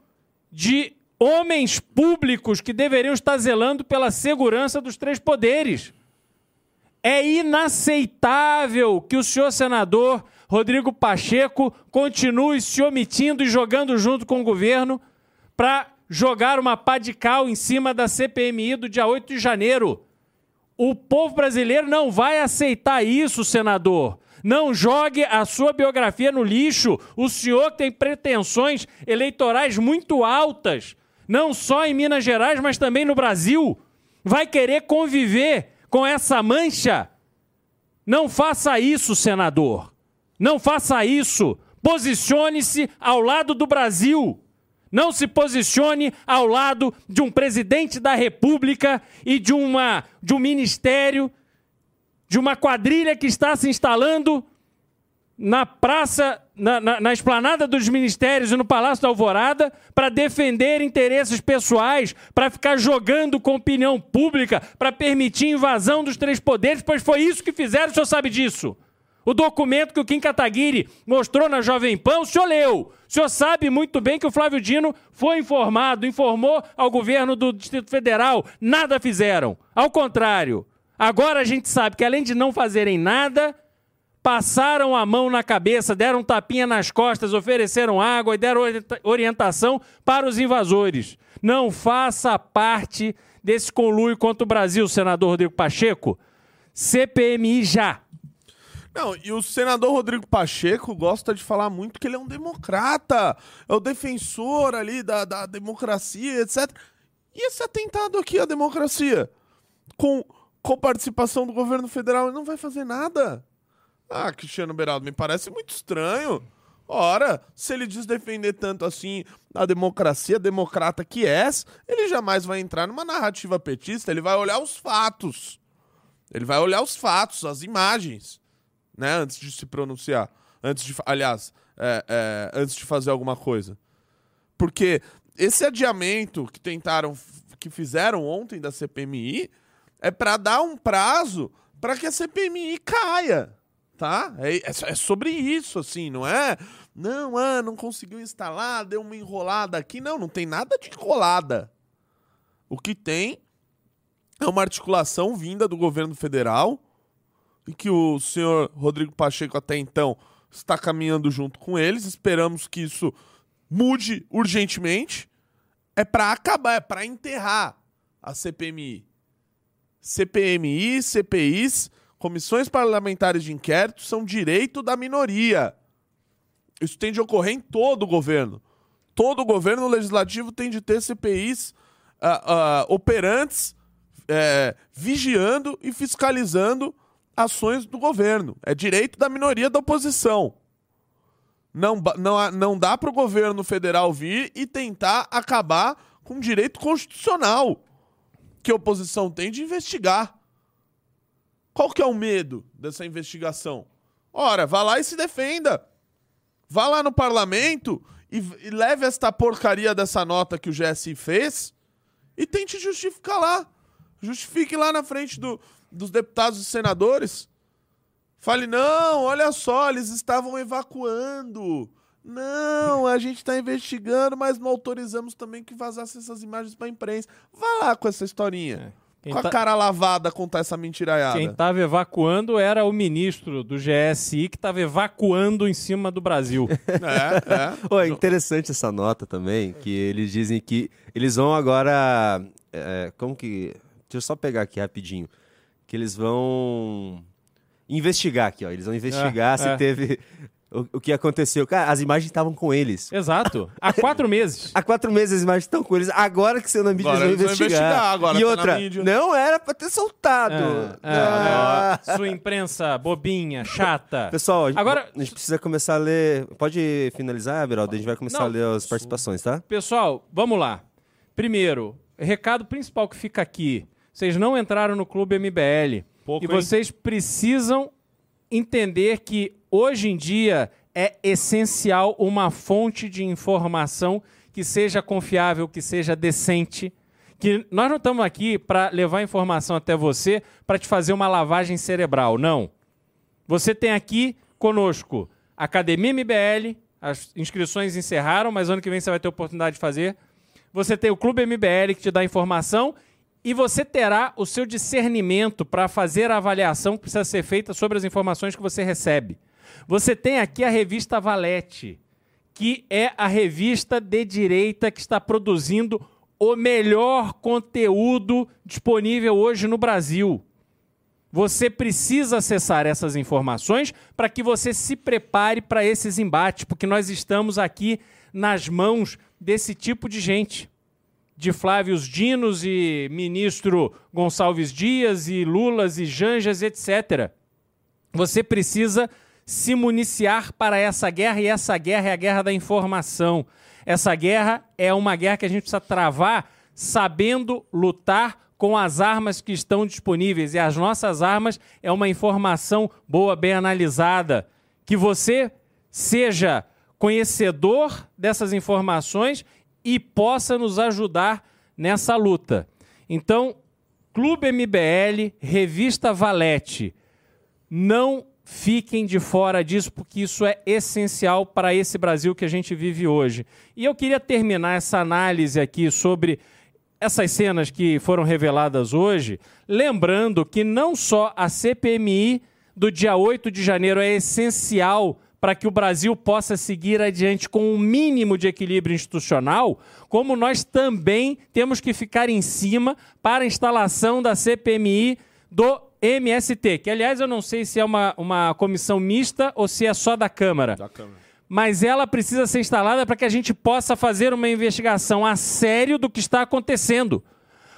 de homens públicos que deveriam estar zelando pela segurança dos três poderes. É inaceitável que o senhor senador Rodrigo Pacheco continue se omitindo e jogando junto com o governo para jogar uma pá de cal em cima da CPMI do dia 8 de janeiro. O povo brasileiro não vai aceitar isso, senador. Não jogue a sua biografia no lixo. O senhor tem pretensões eleitorais muito altas, não só em Minas Gerais, mas também no Brasil. Vai querer conviver com essa mancha? Não faça isso, senador. Não faça isso. Posicione-se ao lado do Brasil. Não se posicione ao lado de um presidente da República e de, uma, de um ministério, de uma quadrilha que está se instalando na praça, na, na, na esplanada dos ministérios e no Palácio da Alvorada para defender interesses pessoais, para ficar jogando com opinião pública, para permitir invasão dos três poderes, pois foi isso que fizeram, o senhor sabe disso. O documento que o Kim Kataguiri mostrou na Jovem Pan, o senhor leu. O senhor sabe muito bem que o Flávio Dino foi informado, informou ao governo do Distrito Federal. Nada fizeram. Ao contrário. Agora a gente sabe que além de não fazerem nada, passaram a mão na cabeça, deram um tapinha nas costas, ofereceram água e deram orientação para os invasores. Não faça parte desse conluio contra o Brasil, senador Rodrigo Pacheco. CPMI já. Não, e o senador Rodrigo Pacheco gosta de falar muito que ele é um democrata, é o defensor ali da, da democracia, etc. E esse atentado aqui à democracia, com, com participação do governo federal, ele não vai fazer nada. Ah, Cristiano Beraldo, me parece muito estranho. Ora, se ele diz defender tanto assim a democracia, democrata que é, ele jamais vai entrar numa narrativa petista, ele vai olhar os fatos. Ele vai olhar os fatos, as imagens né? Antes de se pronunciar. Antes de. Aliás, é, é, antes de fazer alguma coisa. Porque esse adiamento que tentaram. que fizeram ontem da CPMI é para dar um prazo para que a CPMI caia. Tá? É, é, é, sobre isso, assim, não é? Não, ah, não conseguiu instalar, deu uma enrolada aqui. Não, não tem nada de enrolada. O que tem é uma articulação vinda do governo federal e que o senhor Rodrigo Pacheco até então está caminhando junto com eles. Esperamos que isso mude urgentemente. É para acabar, é para enterrar a CPMI. CPMI, CPIs, comissões parlamentares de inquérito são direito da minoria. Isso tem de ocorrer em todo o governo. Todo o governo legislativo tem de ter CPIs uh, uh, operantes, uh, vigiando e fiscalizando ações do governo. É direito da minoria da oposição. Não, não, não dá para o governo federal vir e tentar acabar com o direito constitucional que a oposição tem de investigar. Qual que é o medo dessa investigação? Ora, vá lá e se defenda. Vá lá no parlamento e, e leve esta porcaria dessa nota que o GSI fez e tente justificar lá. Justifique lá na frente do, dos deputados e senadores. Fale, não, olha só, eles estavam evacuando. Não, a gente está investigando, mas não autorizamos também que vazasse essas imagens para a imprensa. Vá lá com essa historinha. É. com a tá... cara lavada contar essa mentiraiada. Quem estava evacuando era o ministro do GSI que estava evacuando em cima do Brasil. é, é. Oh, é interessante essa nota também, que eles dizem que eles vão agora. É, como que. Deixa eu só pegar aqui rapidinho que eles vão investigar aqui, ó. Eles vão investigar é, se é. teve o, o, que aconteceu. Cara, as imagens estavam com eles. Exato. Há quatro meses. Há quatro meses as imagens estão com eles. Agora que seu na mídia, eles vão investigar. investigar. Agora e tá outra, não era pra ter soltado. É, é, ah. Sua imprensa bobinha, chata. Pessoal, Agora, a gente precisa começar a ler. Pode finalizar, Beraldo? A gente vai começar não, a ler as participações, tá? Pessoal, vamos lá. Primeiro, recado principal que fica aqui. Vocês não entraram no Clube MBL. Pouco, e vocês hein? precisam entender que hoje em dia é essencial uma fonte de informação que seja confiável, que seja decente, que nós não estamos aqui para levar informação até você para te fazer uma lavagem cerebral, não. Você tem aqui conosco Academia MBL, as inscrições encerraram, mas ano que vem você vai ter oportunidade de fazer. Você tem o Clube MBL que te dá informação e você terá o seu discernimento para fazer a avaliação que precisa ser feita sobre as informações que você recebe. Você tem aqui a revista Valete, que é a revista de direita que está produzindo o melhor conteúdo disponível hoje no Brasil. Você precisa acessar essas informações para que você se prepare para esses embates, porque nós estamos aqui nas mãos desse tipo de gente de Flávios Dinos e ministro Gonçalves Dias e Lulas e Janjas, etc. Você precisa se municiar para essa guerra e essa guerra é a guerra da informação. Essa guerra é uma guerra que a gente precisa travar sabendo lutar com as armas que estão disponíveis. E as nossas armas é uma informação boa, bem analisada. Que você seja conhecedor dessas informações e possa nos ajudar nessa luta. Então, Clube MBL, Revista Valete, não fiquem de fora disso, porque isso é essencial para esse Brasil que a gente vive hoje. E eu queria terminar essa análise aqui sobre essas cenas que foram reveladas hoje, lembrando que não só a CPMI do dia 8 de janeiro é essencial para que o Brasil possa seguir adiante com um mínimo de equilíbrio institucional, como nós também temos que ficar em cima para a instalação da CPMI do MST, que aliás eu não sei se é uma, uma comissão mista ou se é só da Câmara. Da Câmara. Mas ela precisa ser instalada para que a gente possa fazer uma investigação a sério do que está acontecendo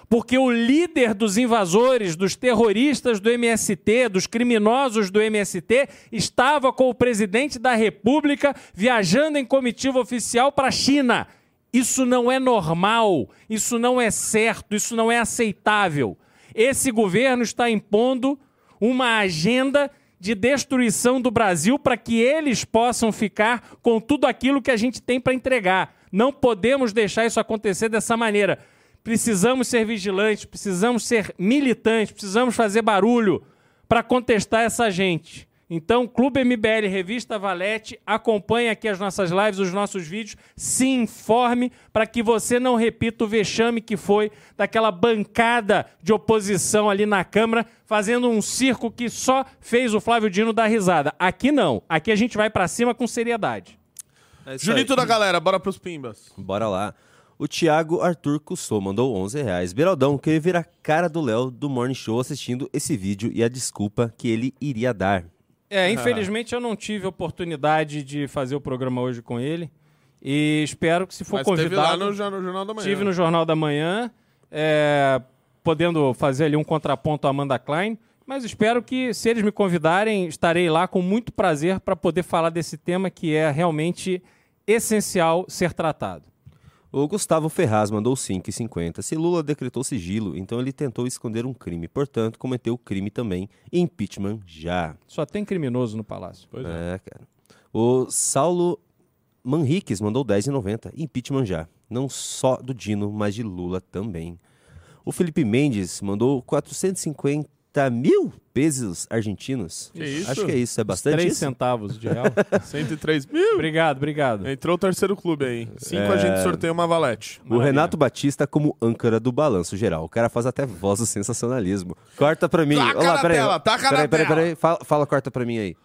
porque o líder dos invasores, dos terroristas do MST, dos criminosos do MST, estava com o presidente da República viajando em comitiva oficial para a China. Isso não é normal, isso não é certo, isso não é aceitável. Esse governo está impondo uma agenda de destruição do Brasil para que eles possam ficar com tudo aquilo que a gente tem para entregar. Não podemos deixar isso acontecer dessa maneira. Precisamos ser vigilantes, precisamos ser militantes, precisamos fazer barulho para contestar essa gente. Então, Clube MBL, Revista Valete, acompanhe aqui as nossas lives, os nossos vídeos, se informe para que você não repita o vexame que foi daquela bancada de oposição ali na Câmara, fazendo um circo que só fez o Flávio Dino dar risada. Aqui não. Aqui a gente vai para cima com seriedade. É Julito da galera, bora pros pimbas. Bora lá. O Thiago Arthur Custou mandou 11 reais. Beraldão, queria ver a cara do Léo do Morning Show assistindo esse vídeo e a desculpa que ele iria dar. É, infelizmente eu não tive oportunidade de fazer o programa hoje com ele. E espero que se for Mas convidado... Teve lá no, no, Jornal da Manhã. Tive no Jornal da Manhã, é, podendo fazer ali um contraponto à Amanda Klein. Mas espero que, se eles me convidarem, estarei lá com muito prazer para poder falar desse tema que é realmente essencial ser tratado. O Gustavo Ferraz mandou 5,50. Se Lula decretou sigilo, então ele tentou esconder um crime. Portanto, cometeu o crime também. Impeachment já. Só tem criminoso no palácio. Pois é, é cara. O Saulo Manriques mandou 10,90. Impeachment já. Não só do Dino, mas de Lula também. O Felipe Mendes mandou 450 mil pesos argentinos. Que isso? Acho que é isso, é bastante 3 isso? centavos de real. 103 mil. Obrigado, obrigado. Entrou o terceiro clube aí. Cinco é... a gente sorteia uma valete. O Renato Batista como âncora do balanço geral. O cara faz até voz do sensacionalismo. Corta pra mim. Taca Olá, na peraí, tela, taca peraí, na peraí, tela. Peraí, fala, fala, corta pra mim aí.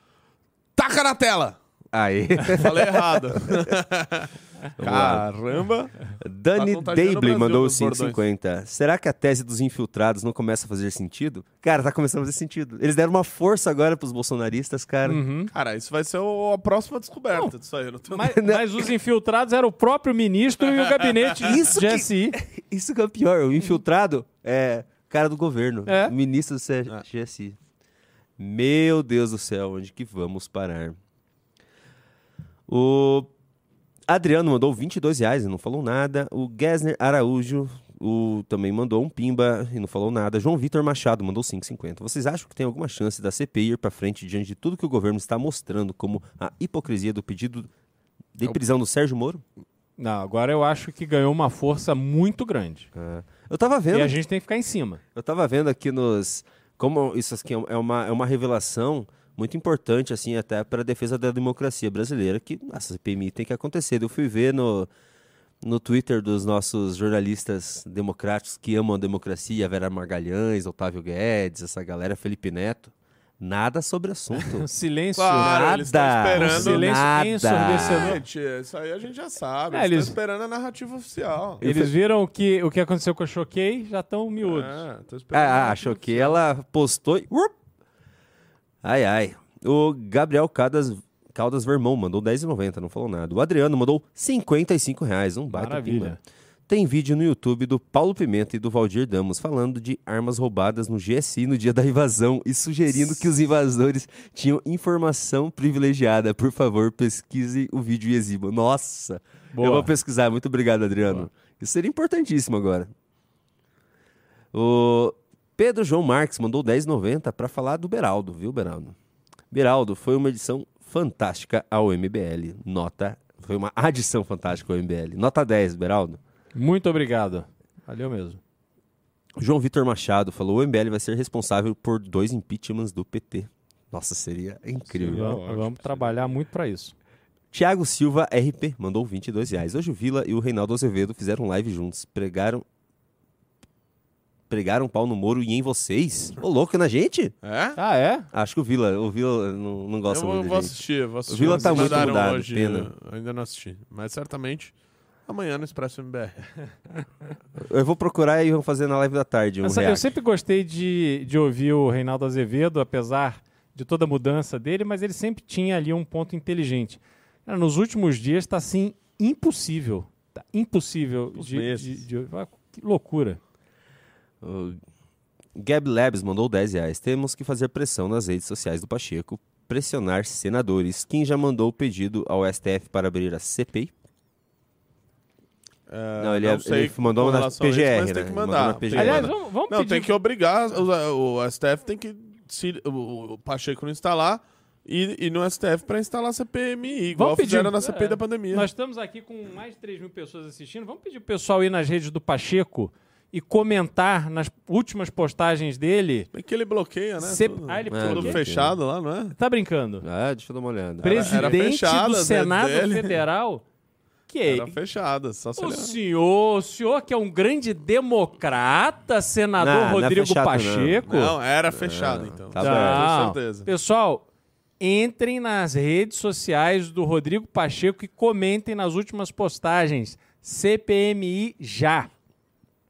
Taca na tela. Aí. Falei errado. Caramba! Dani tá Dable mandou 5,50. Será que a tese dos infiltrados não começa a fazer sentido? Cara, tá começando a fazer sentido. Eles deram uma força agora pros bolsonaristas, cara. Uhum. Cara, isso vai ser o, a próxima descoberta não, disso aí. Não tenho... mas, mas, os infiltrados eram o próprio ministro e o gabinete isso GSI. Que, isso que é o pior. O infiltrado é cara do governo. É. Ministro do GSI. É. Meu Deus do céu, onde que vamos parar? O Adriano mandou 22 reais e não falou nada. O Gessner Araújo o, também mandou um pimba e não falou nada. João Vitor Machado mandou 5,50. Vocês acham que tem alguma chance da CPI ir para frente diante de tudo que o governo está mostrando como a hipocrisia do pedido de prisão do Sérgio Moro? Não, agora eu acho que ganhou uma força muito grande. É. Eu tava vendo. E a gente tem que ficar em cima. Eu tava vendo aqui nos. Como isso aqui é uma, é uma revelação muito importante, assim, até para a defesa da democracia brasileira, que a CPMI tem que acontecer. Eu fui ver no, no Twitter dos nossos jornalistas democráticos que amam a democracia, Vera Margalhães, Otávio Guedes, essa galera, Felipe Neto. Nada sobre assunto. silêncio. Claro, nada. eles esperando. Um silêncio nada. ensurdecedor. Isso aí a gente já sabe. É, eles eles- estão esperando a narrativa oficial. Eles viram o que, o que aconteceu com a Choquei, já estão miúdos. É, tô esperando a Ah, narrativa achou que ela postou e... Urup! Ai, ai. O Gabriel Caldas, Caldas Vermão mandou 10,90, não falou nada. O Adriano mandou 55 reais, um baita Maravilha. Tem vídeo no YouTube do Paulo Pimenta e do Valdir Damos falando de armas roubadas no GSI no dia da invasão e sugerindo que os invasores tinham informação privilegiada. Por favor, pesquise o vídeo e exiba. Nossa! Boa. Eu vou pesquisar. Muito obrigado, Adriano. Isso seria importantíssimo agora. O Pedro João Marques mandou 10,90 para falar do Beraldo, viu, Beraldo? Beraldo foi uma edição fantástica ao MBL. Nota. Foi uma adição fantástica ao MBL. Nota 10, Beraldo. Muito obrigado. Valeu mesmo. João Vitor Machado falou: o MBL vai ser responsável por dois impeachments do PT. Nossa, seria incrível. Vamos, vamos trabalhar muito para isso. Tiago Silva RP mandou 22 reais. Hoje o Vila e o Reinaldo Azevedo fizeram live juntos. Pregaram. Pregaram pau no Moro e em vocês? Ô, louco na gente? É? Ah, é? Acho que o Vila, o Vila não, não Eu gosta vou, muito vou da gente. assistir, vou assistir. Vila Eles tá muito mudado, hoje, pena. eu ainda não assisti. Mas certamente amanhã no Expresso MBR. Eu vou procurar e vou fazer na live da tarde um Mas, eu sempre gostei de, de ouvir o Reinaldo Azevedo, apesar de toda a mudança dele, mas ele sempre tinha ali um ponto inteligente. Cara, nos últimos dias está assim impossível. Tá impossível de, meses. de- de- ah, Que loucura. O Gab Labs mandou 10 reais. Temos que fazer pressão nas redes sociais do Pacheco, pressionar senadores. Quem já mandou o pedido ao STF para abrir a CPI? É, Não, ele é- sei ele mandou na a isso, PGR, mas né? tem que mandar. PGR. Aliás, vamos, vamos Não, pedir... tem que obrigar. O, o STF tem que se, o, o Pacheco não instalar e, e no STF para instalar a CPMI, igual Vamos pedir- fizeram na CPI é, da pandemia. Nós estamos aqui com mais de 3 mil pessoas assistindo. Vamos pedir pro pessoal ir nas redes do Pacheco e comentar nas últimas postagens dele. Bem que ele bloqueia, né? Se- Tudo, Ah, ele É, tudo fechado lá, não é? Tá brincando? Ah, deixa eu dar uma olhada. Presidente fechada do redes Senado dele. Federal? Que é? Era fechada, só se O senhor, o senhor que é um grande democrata, senador Não, não é Rodrigo fechado, não. Pacheco. Não, era fechado, então. tá Não. Com certeza. Pessoal, entrem nas redes sociais do Rodrigo Pacheco e comentem nas últimas postagens. CPMI já.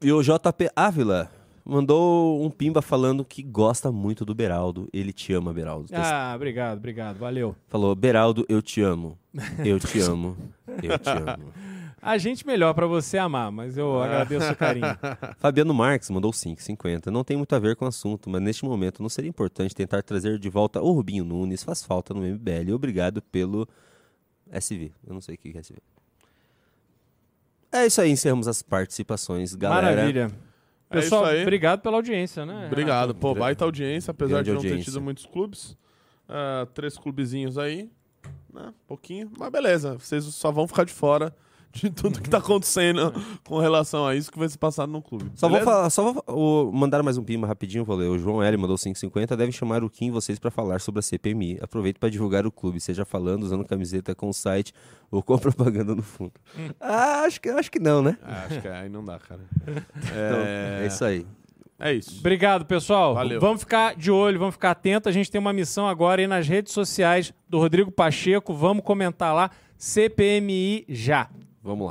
E o JP Ávila mandou um pimba falando que gosta muito do Beraldo. Ele te ama, Beraldo. Ah, obrigado, obrigado, valeu. Falou, Beraldo, eu te amo. Eu te amo. Eu te amo. A gente melhor pra você amar, mas eu agradeço o carinho. Fabiano Marques mandou 5,50. Não tem muito a ver com o assunto, mas neste momento não seria importante tentar trazer de volta o Rubinho Nunes. Faz falta no MBL. Obrigado pelo SV. Eu não sei o que é SV. É isso aí, encerramos as participações, galera. Maravilha. É isso Pessoal, aí. obrigado pela audiência, né? Obrigado. Pô, baita audiência, apesar Grande de não ter audiência. tido muitos clubes. Ah, três clubezinhos aí, né? Pouquinho, mas beleza. Vocês só vão ficar de fora de tudo que tá acontecendo com relação a isso que vai ser passado no clube. Só vou beleza? falar, só vou mandar mais um pima rapidinho, vou ler. O João L mandou 5,50. Deve chamar o Kim vocês para falar sobre a CPMI. Aproveito para divulgar o clube, seja falando, usando camiseta com o site ou com propaganda no fundo. ah, acho que, acho que não, né? Ah, acho que aí não dá, cara. Então, é isso aí. É isso. Obrigado, pessoal. Valeu. Vamos ficar de olho, vamos ficar atento. A gente tem uma missão agora aí nas redes sociais do Rodrigo Pacheco. Vamos comentar lá. CPMI já.